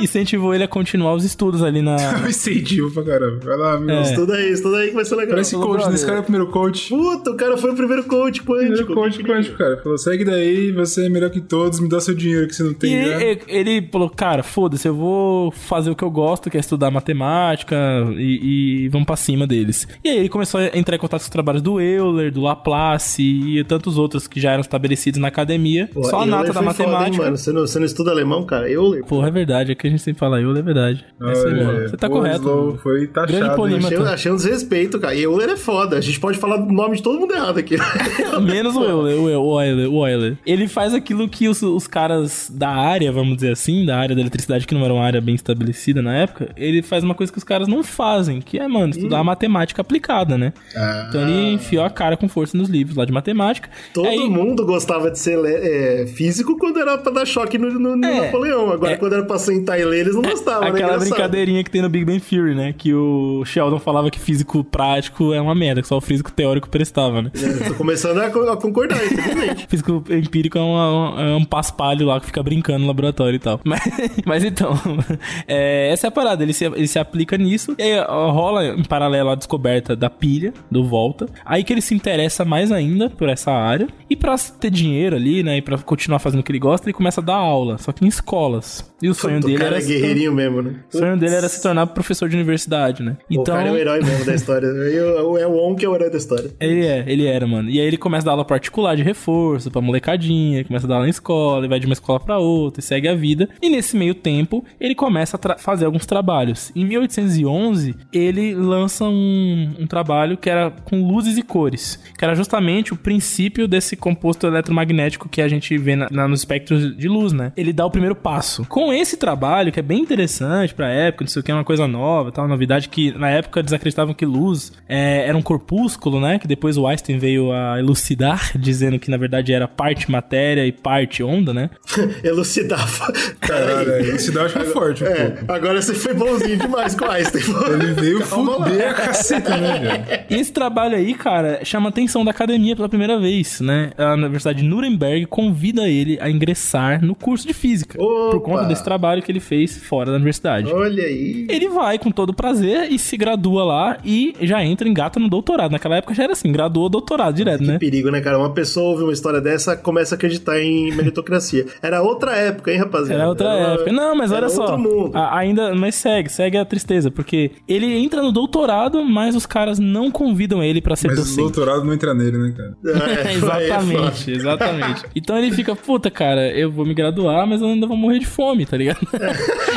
Incentivou ele a continuar os estudos ali na... Incentivo pra caramba. Vai lá, meu. É. Estuda aí, estuda aí que vai ser legal. Parece coach, brother. nesse cara é o primeiro coach. Puta, o cara foi o primeiro coach Primeiro quântico. coach quântico, cara. Falou, segue daí, você é melhor que todos, me dá seu dinheiro que você não E tem. né? ele, ele falou, cara, foda-se, eu vou fazer o que eu gosto, que é estudar matemática e, e vamos pra cima deles. E aí ele começou a entrar em contato com os trabalhos do Euler, do Laplace e tantos outros que já eram estabelecidos na academia. Só a Euler nata da foda, hein, matemática. mano? Você não, você não estuda alemão, cara? Euler. Porra, é verdade, é que a gente sempre fala Euler, é verdade. É aí, Olha, mano. Você tá pô, correto. Slow. Foi Grande taxado. polímata. Achei, achei um desrespeito, cara. E Euler é foda. A gente pode falar o nome de todo mundo errado aqui. Menos o Euler, o Eu- o Euler, o Euler. Ele faz aquilo que os, os caras da área, vamos dizer assim, da área da eletricidade, que não era uma área bem estabelecida na época, ele faz uma coisa que os caras não fazem, que é, mano, estudar matemática aplicada, né? Ah. Então ele enfiou a cara com força nos livros lá de matemática. Todo Aí- mundo gostava de ser é, físico quando era pra dar choque no, no- no É, Napoleão. Agora, é. quando era pra sentar e ler, eles não gostavam, né? Aquela Engraçado. brincadeirinha que tem no Big Bang Theory, né? Que o Sheldon falava que físico prático é uma merda, que só o físico teórico prestava, né? É, tô começando a, a concordar, infelizmente. Físico empírico é, uma- é um paspalho lá que fica brincando no laboratório e tal. Mas, mas então, é, essa é a parada. Ele se, ele se aplica nisso. E aí rola em paralelo a descoberta da pilha, do Volta. Aí que ele se interessa mais ainda por essa área. E pra ter dinheiro ali, né? E pra continuar fazendo o que ele gosta, ele começa a dar aula. Só que em escolas. E o sonho o dele cara era. é se guerreirinho mesmo, né? O sonho dele era se tornar professor de universidade, né? O Então. cara é o herói mesmo da história. E o- É o On que é o herói da história. Ele é, ele era, mano. E aí ele começa a dar aula particular de reforço pra molecadinha, começa a dar aula na escola, ele vai de uma escola pra outra, e segue a vida. E nesse meio tempo, ele começa a fazer alguns trabalhos. Em 1811, ele lança um, um trabalho que era com luzes e cores, que era justamente o princípio desse composto eletromagnético que a gente vê na, na- nos espectros de luz, né? Ele dá o primeiro passo. Com esse trabalho, que é bem interessante pra época, não sei o que, é uma coisa nova, tal, novidade que na época desacreditavam que luz é, era um corpúsculo, né? Que depois o Einstein veio a elucidar, dizendo que na verdade era parte matéria e parte onda, né? Elucidava. Caralho, é, eu acho que é forte, É, pô. agora você foi bonzinho demais com o Einstein. Ele veio Calma lá. fuder a caceta, né, velho? Esse trabalho aí, cara, chama a atenção da academia pela primeira vez, né? A Universidade de Nuremberg convida ele a ingressar no curso de física. Opa! Por conta desse trabalho que ele fez fora da universidade. Olha aí. aí. Ele vai com todo prazer e se gradua lá e já entra, engata no doutorado. Naquela época já era assim, graduou doutorado direto, Que né? perigo, né, cara? Uma pessoa ouve uma história dessa, começa a acreditar em meritocracia. Era outra época, hein, rapaziada? Era outra época. Não, mas era olha só. a- ainda, mas segue, segue a tristeza, porque ele entra no doutorado, mas os caras não convidam ele pra ser Mas o docente. doutorado não entra nele, né, cara? É, é exatamente, foda. exatamente. Então ele fica, puta, cara, eu vou me graduar, mas eu ainda vou morrer de fome, tá ligado?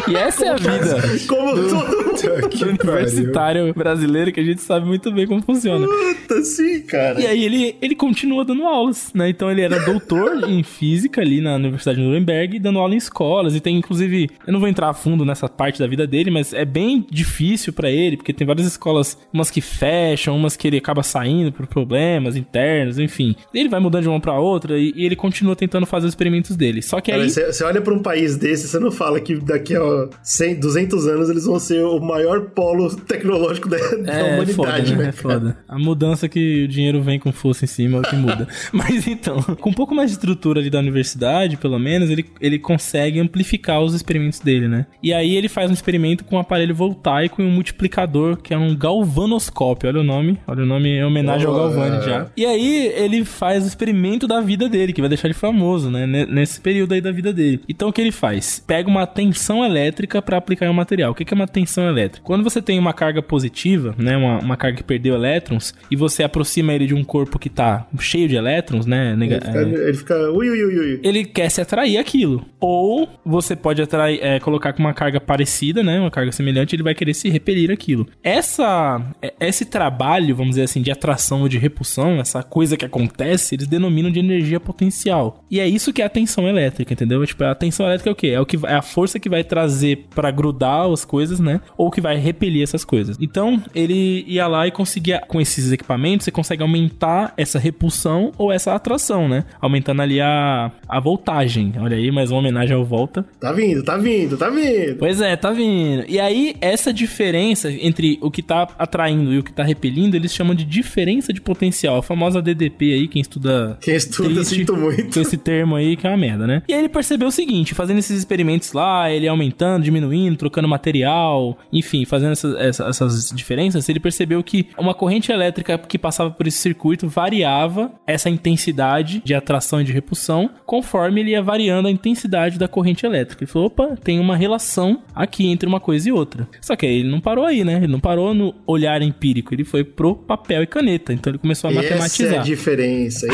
e essa é a vida Como todo mundo Puta que pariu. universitário brasileiro que a gente sabe muito bem como funciona. assim, cara. E aí ele, ele continua dando aulas, né? Então ele era doutor em física ali na Universidade de Nuremberg, dando aula em escolas. E tem, inclusive, eu não vou entrar a fundo nessa parte da vida dele, mas é bem difícil pra ele, porque tem várias escolas, umas que fecham, umas que ele acaba saindo por problemas internos, enfim. Ele vai mudando de uma pra outra e, e ele continua tentando fazer os experimentos dele. Só que aí. Você olha pra um país desse, você não fala que daqui a 100, 200 anos eles vão ser o maior polo tecnológico da, da É, humanidade, foda, né? né? É foda. A mudança que o dinheiro vem com força em cima é o que muda. Mas então, com um pouco mais de estrutura ali da universidade, pelo menos, ele, ele consegue amplificar os experimentos dele, né? E aí ele faz um experimento com um aparelho voltaico e um multiplicador, que é um galvanoscópio. Olha o nome. Olha o nome em homenagem ao Oh, Galvani é. já. E aí ele faz o experimento da vida dele, que vai deixar ele famoso, né? Ne- Nesse período aí da vida dele. Então o que ele faz? Pega uma tensão elétrica para aplicar em um material. O que é uma tensão elétrica? Quando você tem uma carga positiva, né? Uma, uma carga que perdeu elétrons, e você aproxima ele de um corpo que tá cheio de elétrons, né? nega- Ele fica, é, ele fica ui, ui, ui, ui. ele quer se atrair aquilo. Ou você pode atrair, é, colocar com uma carga parecida, né? Uma carga semelhante, ele vai querer se repelir aquilo. Essa, é- esse trabalho, vamos dizer assim, de atração ou de repulsão, essa coisa que acontece, eles denominam de energia potencial. E é isso que é a tensão elétrica, entendeu? Tipo, a tensão elétrica é o quê? É, o que, é a força que vai trazer pra grudar as coisas, né? Ou que vai repelir essas coisas. Então, ele ia lá e conseguia, com esses equipamentos, você consegue aumentar essa repulsão ou essa atração, né? Aumentando ali a, a voltagem. Olha aí, mais uma homenagem ao Volta. Tá vindo, tá vindo, tá vindo. Pois é, tá vindo. E aí, essa diferença entre o que tá atraindo e o que tá repelindo, eles chamam de diferença de potencial. A famosa DDP aí, quem estuda. Quem estuda, triste sinto Com muito. esse termo aí, que é uma merda, né? E aí ele percebeu o seguinte: fazendo esses experimentos lá, ele aumentando, diminuindo, trocando material, enfim, fazendo essas, essa- essas diferenças, ele percebeu que uma corrente elétrica que passava por esse circuito variava essa intensidade de atração e de repulsão conforme ele ia variando a intensidade da corrente elétrica. Ele falou: opa, tem uma relação aqui entre uma coisa e outra. Só que aí ele não parou aí, né? Ele não parou no olhar empírico, ele foi pro papel e caneta. Então ele começou a Essa é a matematizar. diferença.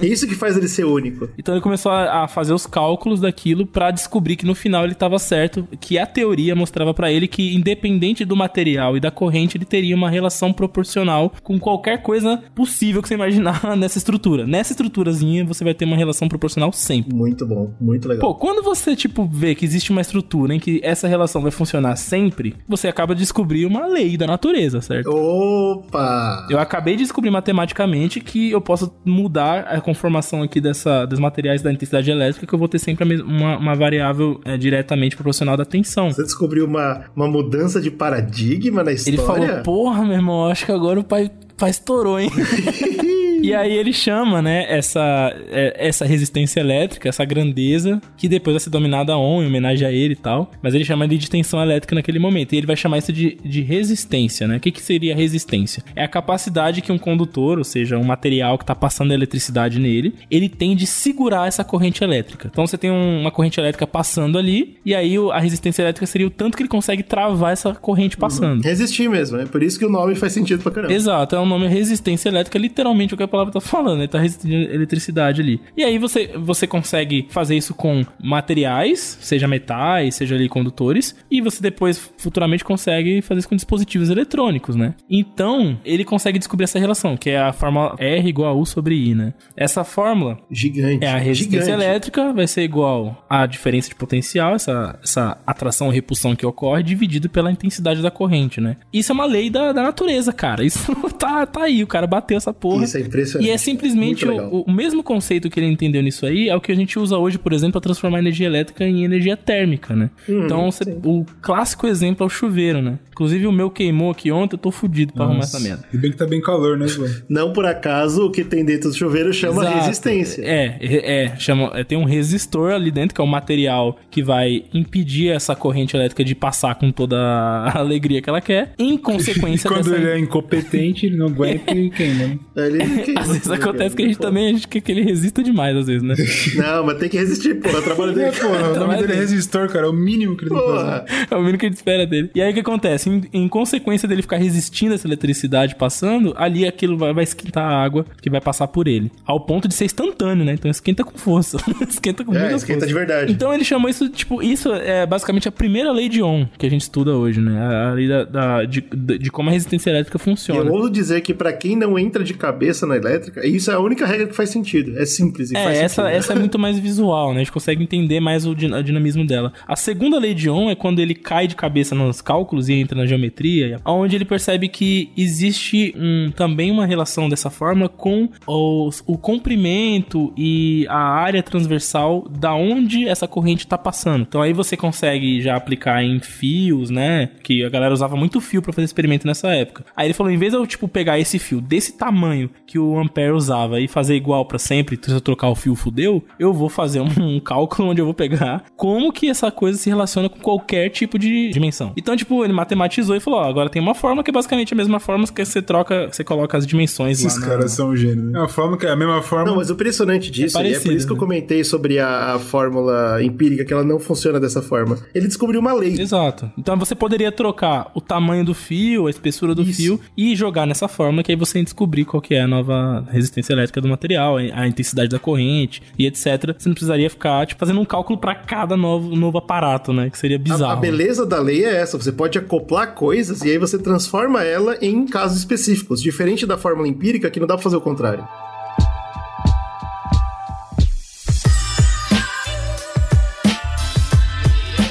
É isso que faz ele ser único. Então ele começou a, a fazer os cálculos daquilo pra descobrir que no final ele tava certo, que a teoria mostrava pra ele que independente do material e da corrente, ele teria uma relação proporcional com qualquer coisa possível que você imaginar nessa estrutura. Nessa estruturazinha você vai ter uma relação proporcional sempre. Muito bom, muito legal. Pô, quando você, tipo, vê que existe uma estrutura em que essa relação vai funcionar sempre, você acaba de descobrir uma lei da natureza, certo? Opa! Eu acabei de descobrir matematicamente que eu posso mudar a conformação aqui dessa, dos materiais da intensidade elétrica, que eu vou ter sempre uma, uma variável é, diretamente proporcional da tensão. Você descobriu uma, uma mudança de paradigma na história? Ele falou, porra, meu irmão, acho que agora o pai, pai estourou, hein? E aí ele chama, né, essa, é, essa resistência elétrica, essa grandeza, que depois vai ser dominada a ON, em homenagem a ele e tal. Mas ele chama ali de tensão elétrica naquele momento. E ele vai chamar isso de, de resistência, né? O que, que seria resistência? É a capacidade que um condutor, ou seja, um material que tá passando eletricidade nele, ele tem de segurar essa corrente elétrica. Então você tem um- uma corrente elétrica passando ali, e aí a resistência elétrica seria o tanto que ele consegue travar essa corrente passando. Resistir mesmo, é por isso que o nome faz sentido pra caramba. Exato, é o nome resistência elétrica, literalmente o que palavra tá falando, ele tá resistindo eletricidade ali. E aí você, você consegue fazer isso com materiais, seja metais, seja ali condutores, e você depois futuramente consegue fazer isso com dispositivos eletrônicos, né? Então, ele consegue descobrir essa relação, que é a fórmula R igual a U sobre I, né? Essa fórmula Gigante. é a resistência gigante. elétrica vai ser igual à diferença de potencial, essa, essa atração ou repulsão que ocorre, dividido pela intensidade da corrente, né? Isso é uma lei da, da natureza, cara. Isso tá, tá aí, o cara bateu essa porra. Isso é Impressionante. E é simplesmente o, o mesmo conceito que ele entendeu nisso aí é o que a gente usa hoje, por exemplo, para transformar energia elétrica em energia térmica, né? Hum, então, você- o clássico exemplo é o chuveiro, né? Inclusive, o meu queimou aqui ontem, eu tô fudido pra arrumar essa merda. E bem que tá bem calor, né, Ivan? Não por acaso, o que tem dentro do chuveiro chama Exato. resistência. É, é, é, chama, é, tem um resistor ali dentro, que é o material que vai impedir essa corrente elétrica de passar com toda a alegria que ela quer. Em E consequência quando dessa... ele é incompetente, ele não aguenta e queima, né? Ele- Às vezes acontece que a gente também a gente quer que ele resista demais, às vezes, né? Não, mas tem que resistir, pô. O trabalho É, dele. pô, o nome dele é é. resistor, cara. É o mínimo que ele tem que fazer. É o mínimo que a gente espera dele. E aí o que acontece? Em, em consequência dele ficar resistindo a essa eletricidade passando, ali aquilo vai, vai esquentar a água que vai passar por ele. Ao ponto de ser instantâneo, né? Então esquenta com força. esquenta com É, muita esquenta força. de verdade. Então ele chamou isso, tipo, isso é basicamente a primeira lei de Ohm que a gente estuda hoje, né? A, a lei da, da- de, de, de como a resistência elétrica E eu funciona. ouso dizer que pra quem não entra de cabeça na elétrica, isso é a única regra que faz sentido. É simples e É, faz essa, sentido. essa é muito mais visual, né? A gente consegue entender mais o, din- o dinamismo dela. A segunda lei de Ohm é quando ele cai de cabeça nos cálculos e entra na geometria, onde ele percebe que existe um, também uma relação dessa forma com os- o comprimento e a área transversal da onde essa corrente está passando. Então aí você consegue já aplicar em fios, né? Que a galera usava muito fio para fazer experimento nessa época. Aí ele falou, em vez de eu tipo pegar esse fio desse tamanho que o Ampere usava e fazer igual para sempre, se eu trocar o fio fudeu, eu vou fazer um, um cálculo onde eu vou pegar como que essa coisa se relaciona com qualquer tipo de dimensão. Então, tipo, ele matematizou e falou, ó, agora tem uma forma que é basicamente a mesma forma que você troca, você coloca as dimensões Esses lá. na- caras são gênios. né? É a forma que é a mesma forma. Não, mas o impressionante disso, É e é por parecido, isso que eu né? comentei sobre a, a fórmula empírica, que ela não funciona dessa forma. Ele descobriu uma lei. Exato. Então você poderia trocar o tamanho do fio, a espessura do Isso. fio e jogar nessa forma que aí você descobrir qual que é a nova resistência elétrica do material, a intensidade da corrente e etc. Você não precisaria ficar tipo, fazendo um cálculo para cada novo, novo aparato, né? Que seria A, bizarro. a beleza da lei é essa, você pode acoplar coisas e aí você transforma ela em casos específicos, diferente da fórmula empírica que não dá pra fazer o contrário.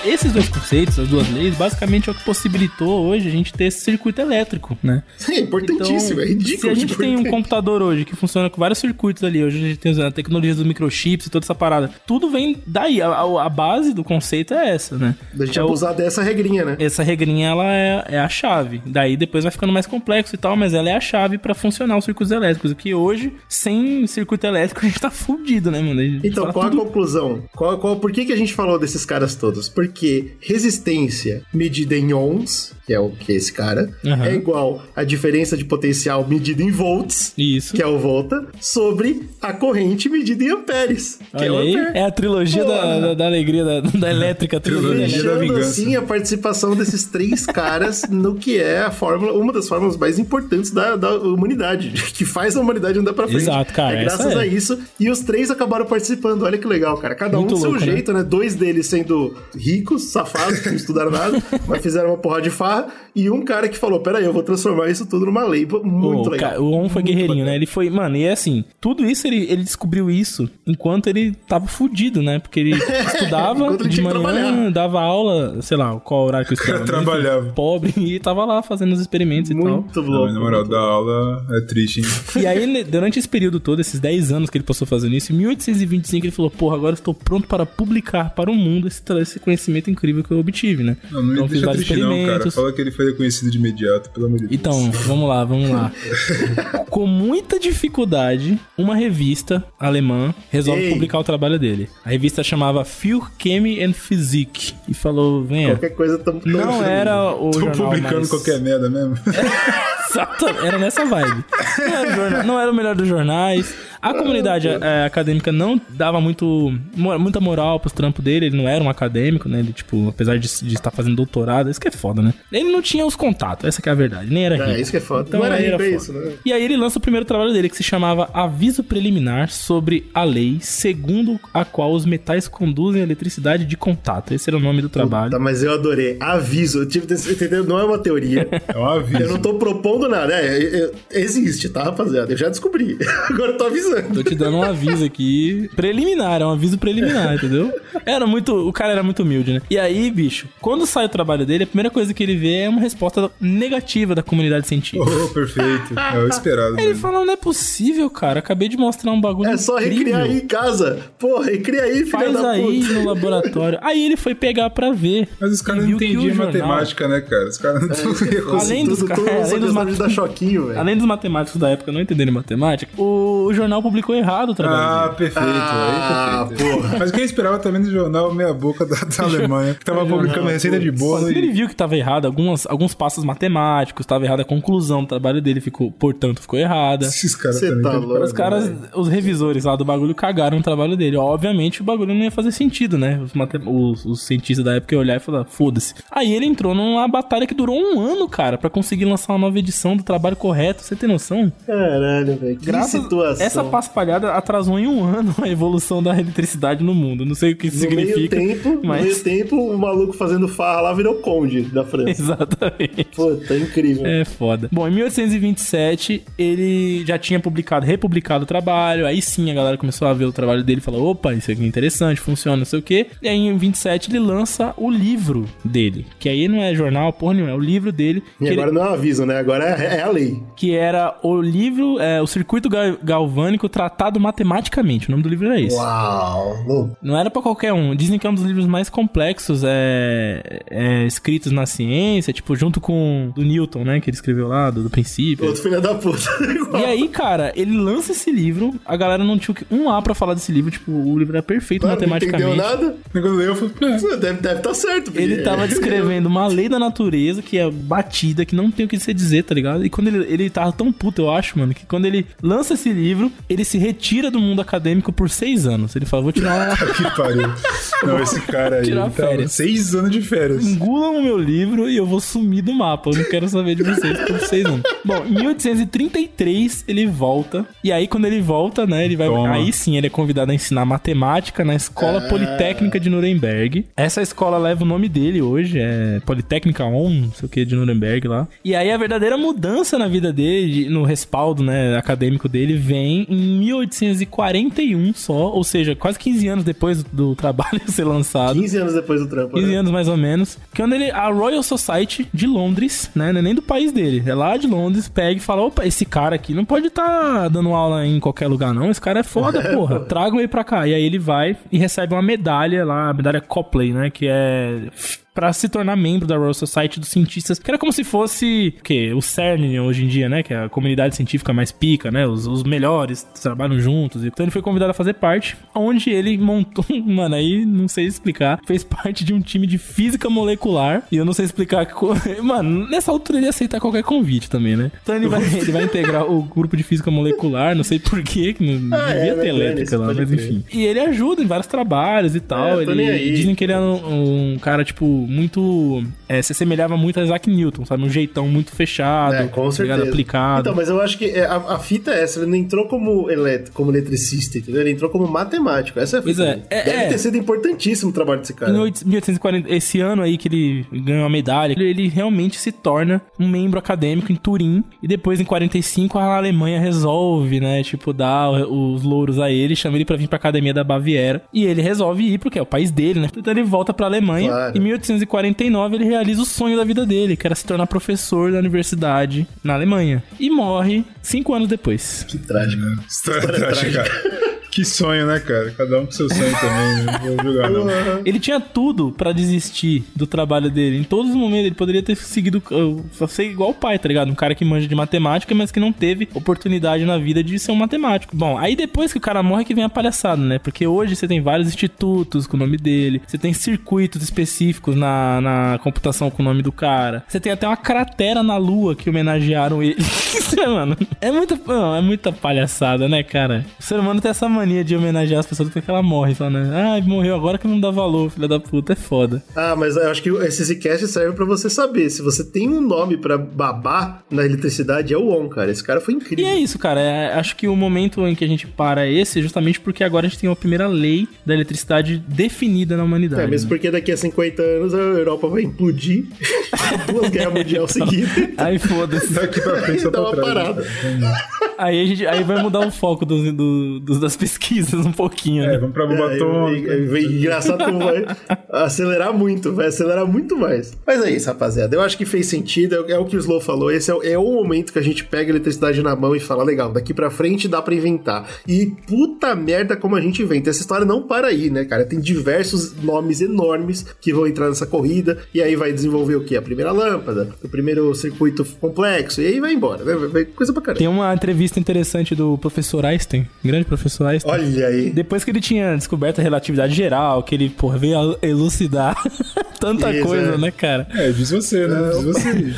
Esses dois conceitos, as duas leis, basicamente é o que possibilitou hoje a gente ter esse circuito elétrico, né? É importantíssimo, é ridículo. Se a gente tem um computador hoje que funciona com vários circuitos ali, hoje a gente tem a tecnologia dos microchips e toda essa parada, tudo vem daí. A, a- a base do conceito é essa, né? Da gente É o- abusar dessa regrinha, né? essa regrinha ela é, é a chave. Daí depois vai ficando mais complexo e tal, mas ela é a chave pra funcionar os circuitos elétricos. Que hoje, sem circuito elétrico, a gente tá fudido, né, mano? Então, qual tudo- a conclusão? Qual, qual, por que, que a gente falou desses caras todos? Porque resistência medida em ohms, que é o que é esse cara, Aham. é igual a diferença de potencial medida em volts, Isso. que é o volta, sobre a corrente medida em amperes, que é o Olha ampere. é a trilogia da, da, da alegria, da, da elétrica, trilogia Trilogia da vingança. assim a participação desses três caras no que é a fórmula, uma das fórmulas mais importantes da, da humanidade, que faz a humanidade andar pra frente. Exato, cara, É graças é. a isso. E os três acabaram participando. Olha que legal, cara. Cada Muito um do seu louco, né? jeito, né? Dois deles sendo ricos, safados, que não estudaram nada, mas fizeram uma porra de farra. E um cara que falou: Peraí, eu vou transformar isso tudo numa lei. Muito o, legal. o On foi Muito guerreirinho, bacana. né? Ele foi, mano, e é assim, tudo isso ele, ele descobriu isso enquanto ele tava fudido, né? Porque ele estudava ele de manhã, dava aula, sei lá, qual horário que eu estudava. né? Trabalhava. Pobre e tava lá fazendo os experimentos e tal. Muito Não, louco. na moral, da aula é triste, hein? E aí, durante esse período todo, esses 10 anos que ele passou fazendo isso, em 1825 ele falou, porra, agora estou pronto para publicar para o mundo esse, esse conhecimento incrível que eu obtive, né? Não, não me deixa triste não, cara. Fala que ele foi reconhecido de imediato, pelo amor de Deus. Então, vamos lá, vamos lá. Com muita dificuldade, uma revista alemã resolve Ei. publicar o trabalho dele. A revista chamava Für Chemie and Physik e falou, venha. Qualquer coisa tão. Não era o Tô jornal publicando mais... qualquer merda mesmo. Exato, era nessa vibe. Não era, jornal- não era o melhor dos jornais. A comunidade eh, acadêmica não dava muito, muita moral pros trampos dele. Ele não era um acadêmico, né? Ele, tipo, apesar de, de estar fazendo doutorado, isso que é foda, né? Ele não tinha os contatos, essa que é a verdade. Nem era rico. É, isso que é foda. Então, não era rico, é isso, né? E aí ele lança o primeiro trabalho dele, que se chamava Aviso Preliminar sobre a lei segundo a qual os metais conduzem a eletricidade de contato. Esse era o nome do trabalho. Mas eu adorei. Aviso. Tipo, entendeu? Não é uma teoria. É um aviso. Eu não tô propondo nada. É, é, é, existe, tá, rapaziada? Eu já descobri. Agora eu tô avisando. Avisando. Tô te dando um aviso aqui. Preliminar, é um aviso preliminar, entendeu? Era muito. O cara era muito humilde, né? E aí, bicho, quando sai o trabalho dele, a primeira coisa que ele vê é uma resposta negativa da comunidade científica. Oh, perfeito. É o esperado. Aí ele fala: não é possível, cara. Acabei de mostrar um bagulho. É só incrível. recriar aí em casa. Pô, recria aí, filha Faz da aí puta. no laboratório. Aí ele foi pegar pra ver. Mas os caras não entendiam jornal- matemática, né, cara? Os caras não estão Além dos Tudo, caras- além dos mat- choquinho, velho. Além dos matemáticos da época não entenderem matemática, o, o jornal publicou errado o trabalho Ah, dele. perfeito. Ah, aí perfeito. porra. Mas quem esperava também no jornal Meia Boca da, da Alemanha, que tava publicando receita de bolo Quando ele e... viu que tava errado, algumas, alguns passos matemáticos, tava errada a conclusão do trabalho dele, ficou, portanto, ficou errada. Esses caras Cê também. tá louco. Os caras, os revisores lá do bagulho cagaram no trabalho dele. Obviamente o bagulho não ia fazer sentido, né? Os, mate- os, os cientistas da época iam olhar e falar, foda-se. Aí ele entrou numa batalha que durou um ano, cara, pra conseguir lançar uma nova edição do trabalho correto. Você tem noção? Caralho, velho. Que Graças situação. essa paspalhada atrasou em um ano a evolução da eletricidade no mundo. Não sei o que isso no significa. meio tempo, no mas... meio tempo, o maluco fazendo farra lá virou conde da França. Exatamente. Puta, incrível. É foda. Bom, em 1827, ele já tinha publicado, republicado o trabalho. Aí sim a galera começou a ver o trabalho dele e falou: opa, isso aqui é interessante, funciona, não sei o quê. E aí em 27 ele lança o livro dele. Que aí não é jornal, porra nenhuma, é o livro dele. E agora ele- não é um aviso, né? Agora é, é a lei. que era o livro, é, o circuito ga- galvânico tratado matematicamente. O nome do livro era esse. Uau. Não era pra qualquer um. Dizem que é um dos livros mais complexos é, é, escritos na ciência, tipo, junto com do Newton, né? Que ele escreveu lá, do, do princípio. Outro filho da puta. E aí, cara, ele lança esse livro, a galera não tinha um A pra falar desse livro, tipo, o livro era perfeito Não entendeu matematicamente. nada? Quando leu, eu falei, "É, Deve estar tá certo. porque- Ele tava descrevendo uma lei da natureza que é batida, que não tem o que se dizer, tá ligado? E quando ele, ele tava tão puto, eu acho, mano, que quando ele lança esse livro, ele se retira do mundo acadêmico por seis anos. Ele fala, vou tirar uma... que pariu. Não, esse cara aí, Tirar tava férias. seis anos de férias. Engulam o meu livro e eu vou sumir do mapa. Eu não quero saber de vocês por vocês, não. Bom, em 1833 ele volta. E aí, quando ele volta, né? Ele vai. Toma. Aí sim, ele é convidado a ensinar matemática na Escola Politécnica de Nuremberg. Essa escola leva o nome dele hoje, é Politécnica On, não sei o que, de Nuremberg lá. E aí a verdadeira mudança na vida dele, no respaldo, né, acadêmico dele, vem em 1841 só, ou seja, quase 15 anos depois do trabalho ser lançado. 15 anos depois do trampo. 15 né? anos mais ou menos. Que quando ele. A Royal Society de Londres, né? Não é nem do país dele. É lá de Londres, pega e fala: opa, esse cara aqui não pode estar dando aula em qualquer lugar, não. Esse cara é foda, porra. Tragam ele pra cá. E aí ele vai e recebe uma medalha lá, a medalha Copley, né? Que é. Pra se tornar membro da Royal Society dos cientistas, que era como se fosse o quê? O CERN hoje em dia, né? Que é a comunidade científica mais pica, né? Os, os melhores trabalham juntos. Então ele foi convidado a fazer parte, onde ele montou, mano, aí não sei explicar, fez parte de um time de física molecular. E eu não sei explicar. co- Mano, nessa altura ele ia aceitar qualquer convite também, né? Então ele vai, ele vai integrar o grupo de física molecular, não sei porquê, que não Ah, devia é, ter elétrica lá, mas enfim. E ele ajuda em vários trabalhos e tal. É, ele. Dizem que ele era um, um cara, tipo, muito. É, se assemelhava muito a Isaac Newton, sabe? Um jeitão muito fechado, É, com certeza. ligado? aplicado. Então, mas eu acho que é, a, a fita é essa, ele não entrou como, elet como eletricista, entendeu? Ele entrou como matemático. Essa é a Pois fita. é, dele. é- Deve é. ter sido importantíssimo o trabalho desse cara. Em 1840, esse ano aí que ele ganhou a medalha, ele, ele realmente se torna um membro acadêmico em Turim. E depois, em 45, a Alemanha resolve, né? Tipo, dar os louros a ele, chama ele pra vir pra academia da Baviera. E ele resolve ir, porque é o país dele, né? Então ele volta pra Alemanha. Claro. Em 1849, ele realiza o sonho da vida dele, que era se tornar professor da universidade na Alemanha. E morre cinco anos depois. Que trágico. História trágica, cara. Que sonho, né, cara? Cada um com seu sonho também, né? Não vou julgar, não. Ele tinha tudo pra desistir do trabalho dele. Em todos os momentos ele poderia ter seguido uh, ser igual o pai, tá ligado? Um cara que manja de matemática, mas que não teve oportunidade na vida de ser um matemático. Bom, aí depois que o cara morre que vem a palhaçada, né? Porque hoje você tem vários institutos com o nome dele, você tem circuitos específicos na, na computação com o nome do cara. Você tem até uma cratera na lua que homenagearam ele. É, mano. É muita, não, é muita palhaçada, né, cara? O ser humano tem essa mania de homenagear as pessoas porque ela morre, só, né? Ah, morreu agora que não dá valor, filha da puta, é foda. Ah, mas eu acho que esse Zcast serve pra você saber. Se você tem um nome pra babar na eletricidade, é o On, cara. Esse cara foi E incrível. é isso, cara. É, acho que o momento em que a gente para é esse, justamente porque agora a gente tem a primeira lei da eletricidade definida na humanidade. É, mesmo né? porque daqui a 50 anos a Europa vai implodir. Duas guerras mundiais seguidas. Aí foda-se. Daqui pra frente só Dá pra uma trás. parada. Aí, a gente, aí vai mudar o foco do, do- do- das pesquisas um pouquinho, É, né? vamos pra bomba É, atômica. é, é, é engraçado como vai acelerar muito, vai acelerar muito mais. Mas é isso, rapaziada. Eu acho que fez sentido, é, é o que o Slow falou. Esse é, o- é o momento que a gente pega a eletricidade na mão e fala: legal, daqui pra frente dá pra inventar. E puta merda, como a gente inventa. Essa história não para aí, né, cara? Tem diversos nomes enormes que vão entrar nessa corrida, e aí vai desenvolver o quê? A primeira lâmpada, o primeiro circuito complexo, e aí vai embora, né? Vai, vai coisa pra caramba. Tem uma entrevista interessante do professor Einstein, grande professor Einstein. Olha aí. Depois que ele tinha descoberto a relatividade geral, que ele, porra, veio elucidar tanta Isso, coisa, é. né, cara? É, diz você, né? Diz você.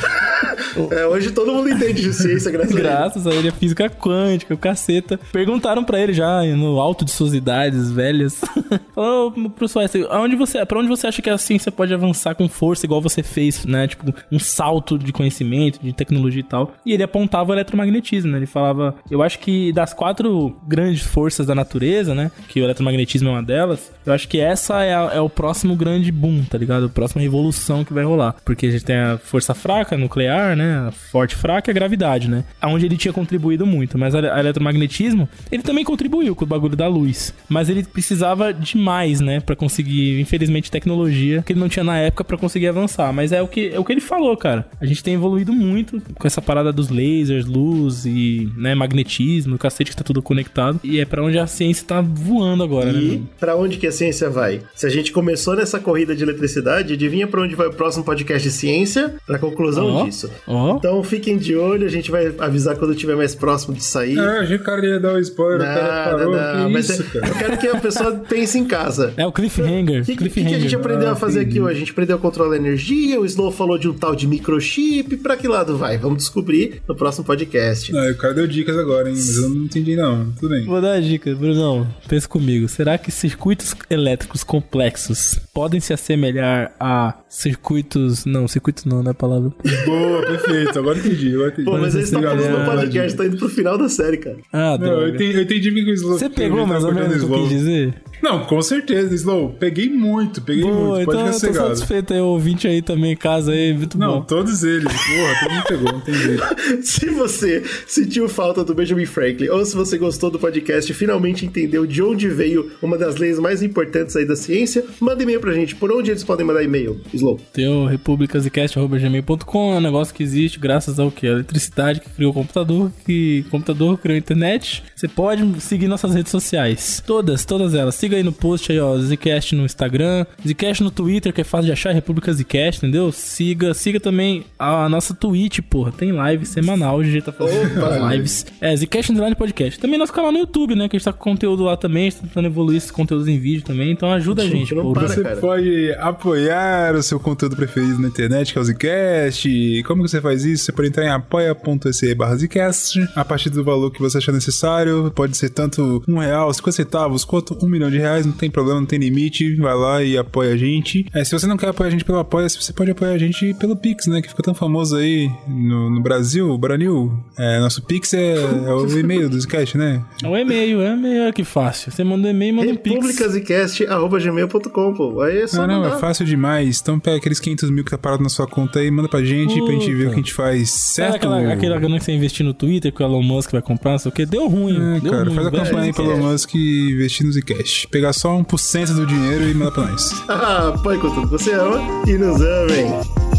É, hoje todo mundo entende de ciência, graças a Deus. Graças a ele, a física quântica, o caceta. Perguntaram pra ele já, no alto de suas idades velhas. Falou, "Ô, professor, Einstein, aonde você, pra onde você acha que a ciência pode avançar com força, igual você fez, né? Tipo, um salto de conhecimento, de tecnologia e tal. E ele apontava o eletromagnetismo, né? Ele falava, eu acho que das quatro grandes forças da natureza, né? Que o eletromagnetismo é uma delas, eu acho que essa é, a- é o próximo grande boom, tá ligado? A próxima revolução que vai rolar. Porque a gente tem a força fraca, nuclear, né? A forte fraca e a gravidade, né? Onde ele tinha contribuído muito. Mas a, a eletromagnetismo, ele também contribuiu com o bagulho da luz. Mas ele precisava de mais, né? Pra conseguir, infelizmente, tecnologia que ele não tinha na época pra conseguir avançar. Mas é o que, é o que ele falou, cara. A gente tem evoluído muito com essa parada dos lasers, luz e, né, magnetismo, o cacete que tá tudo conectado. E é pra onde a ciência tá voando agora, né? E pra onde que a ciência vai? Se a gente começou nessa corrida de eletricidade, adivinha pra onde vai o próximo podcast de ciência? Pra conclusão disso. Então fiquem de olho, a gente vai avisar quando tiver mais próximo de sair. Ah, achei que o cara ia dar o spoiler, o cara parou. não, que mas isso, é- cara? eu quero que a pessoa pense em casa. É o cliffhanger. O que, que, a gente aprendeu a Ah, fazer aqui hoje? A gente aprendeu a controlar a energia, o Slow falou de um tal de microchip. Pra que lado vai? Vamos descobrir no próximo podcast. Não, o cara deu dicas agora, hein? Mas eu não entendi, não. Tudo bem. Vou dar uma dica, Brunão. Pensa comigo. Será que circuitos elétricos complexos podem se assemelhar a circuitos. Não, circuitos não, não é a palavra. Boa, perfeito. Agora entendi. Agora entendi. Pô, mas eles estão falando no Obrigado. podcast, tá indo pro final da série, cara. Ah, Não, eu entendi, eu entendi porque o Slow. Você que pegou mais ou menos o que eu quis dizer? Não, com certeza, Slow. Peguei muito, peguei Boa, muito. Pode então ficar eu tô satisfeito aí, o ouvinte aí também em casa aí, muito Não, bom. todos eles. Porra, todo mundo pegou, entendi. Se você sentiu falta do Benjamin Franklin ou se você gostou do podcast e finalmente entendeu de onde veio uma das leis mais importantes aí da ciência, manda e-mail pra gente. Por onde eles podem mandar e-mail, Slow? Tem o republicasicast.gmail.com, é um negócio que existe graças ao que? A eletricidade que criou o computador, que o computador criou a internet. Você pode seguir nossas redes sociais. Todas, todas elas. Siga aí no post aí, ó, Zcast no Instagram, Zcast no Twitter, que é fácil de achar, República Zcast, entendeu? Siga, siga também a nossa Twitch, porra. Tem live semanal, o GG tá fazendo Opa! lives. É, Zcast Underline Podcast. Também nosso canal no YouTube, né? Que a gente tá com conteúdo lá também, a gente tá tentando evoluir esses conteúdos em vídeo também. Então ajuda a gente, não pô. para, Você cara. Pode apoiar o seu conteúdo preferido na internet, que é o Zcast. Como que você faz isso? Você pode entrar em apoia.se barra Zcast. A partir do valor que você achar necessário, pode ser tanto um real, 50 centavos, quanto um milhão de reais, não tem problema, não tem limite. Vai lá e apoia a gente. É, se você não quer apoiar a gente pelo apoia, você pode apoiar a gente pelo Pix, né? Que ficou tão famoso aí no, no Brasil, o Branil. É, nosso Pix é, é o e-mail do Zcast, né? É um e-mail, é e-mail, olha que fácil. Você manda um e-mail e manda um pix. republicasicast.gmail.com, pô. Aí é só Não, não, mandar. é fácil demais. Então pega aqueles 500 mil que tá parado na sua conta aí, manda pra gente, pra gente ver o que a gente faz certo. aquela, aquela grana que você investir no Twitter que o Elon Musk vai comprar, não sei o que? Deu ruim. É, deu cara, ruim, faz a velho. campanha aí pelo Musk e investir no Zcash. Pegar só 1% do dinheiro e mandar pra nós. Ah, põe com tudo que você ama e nos amem.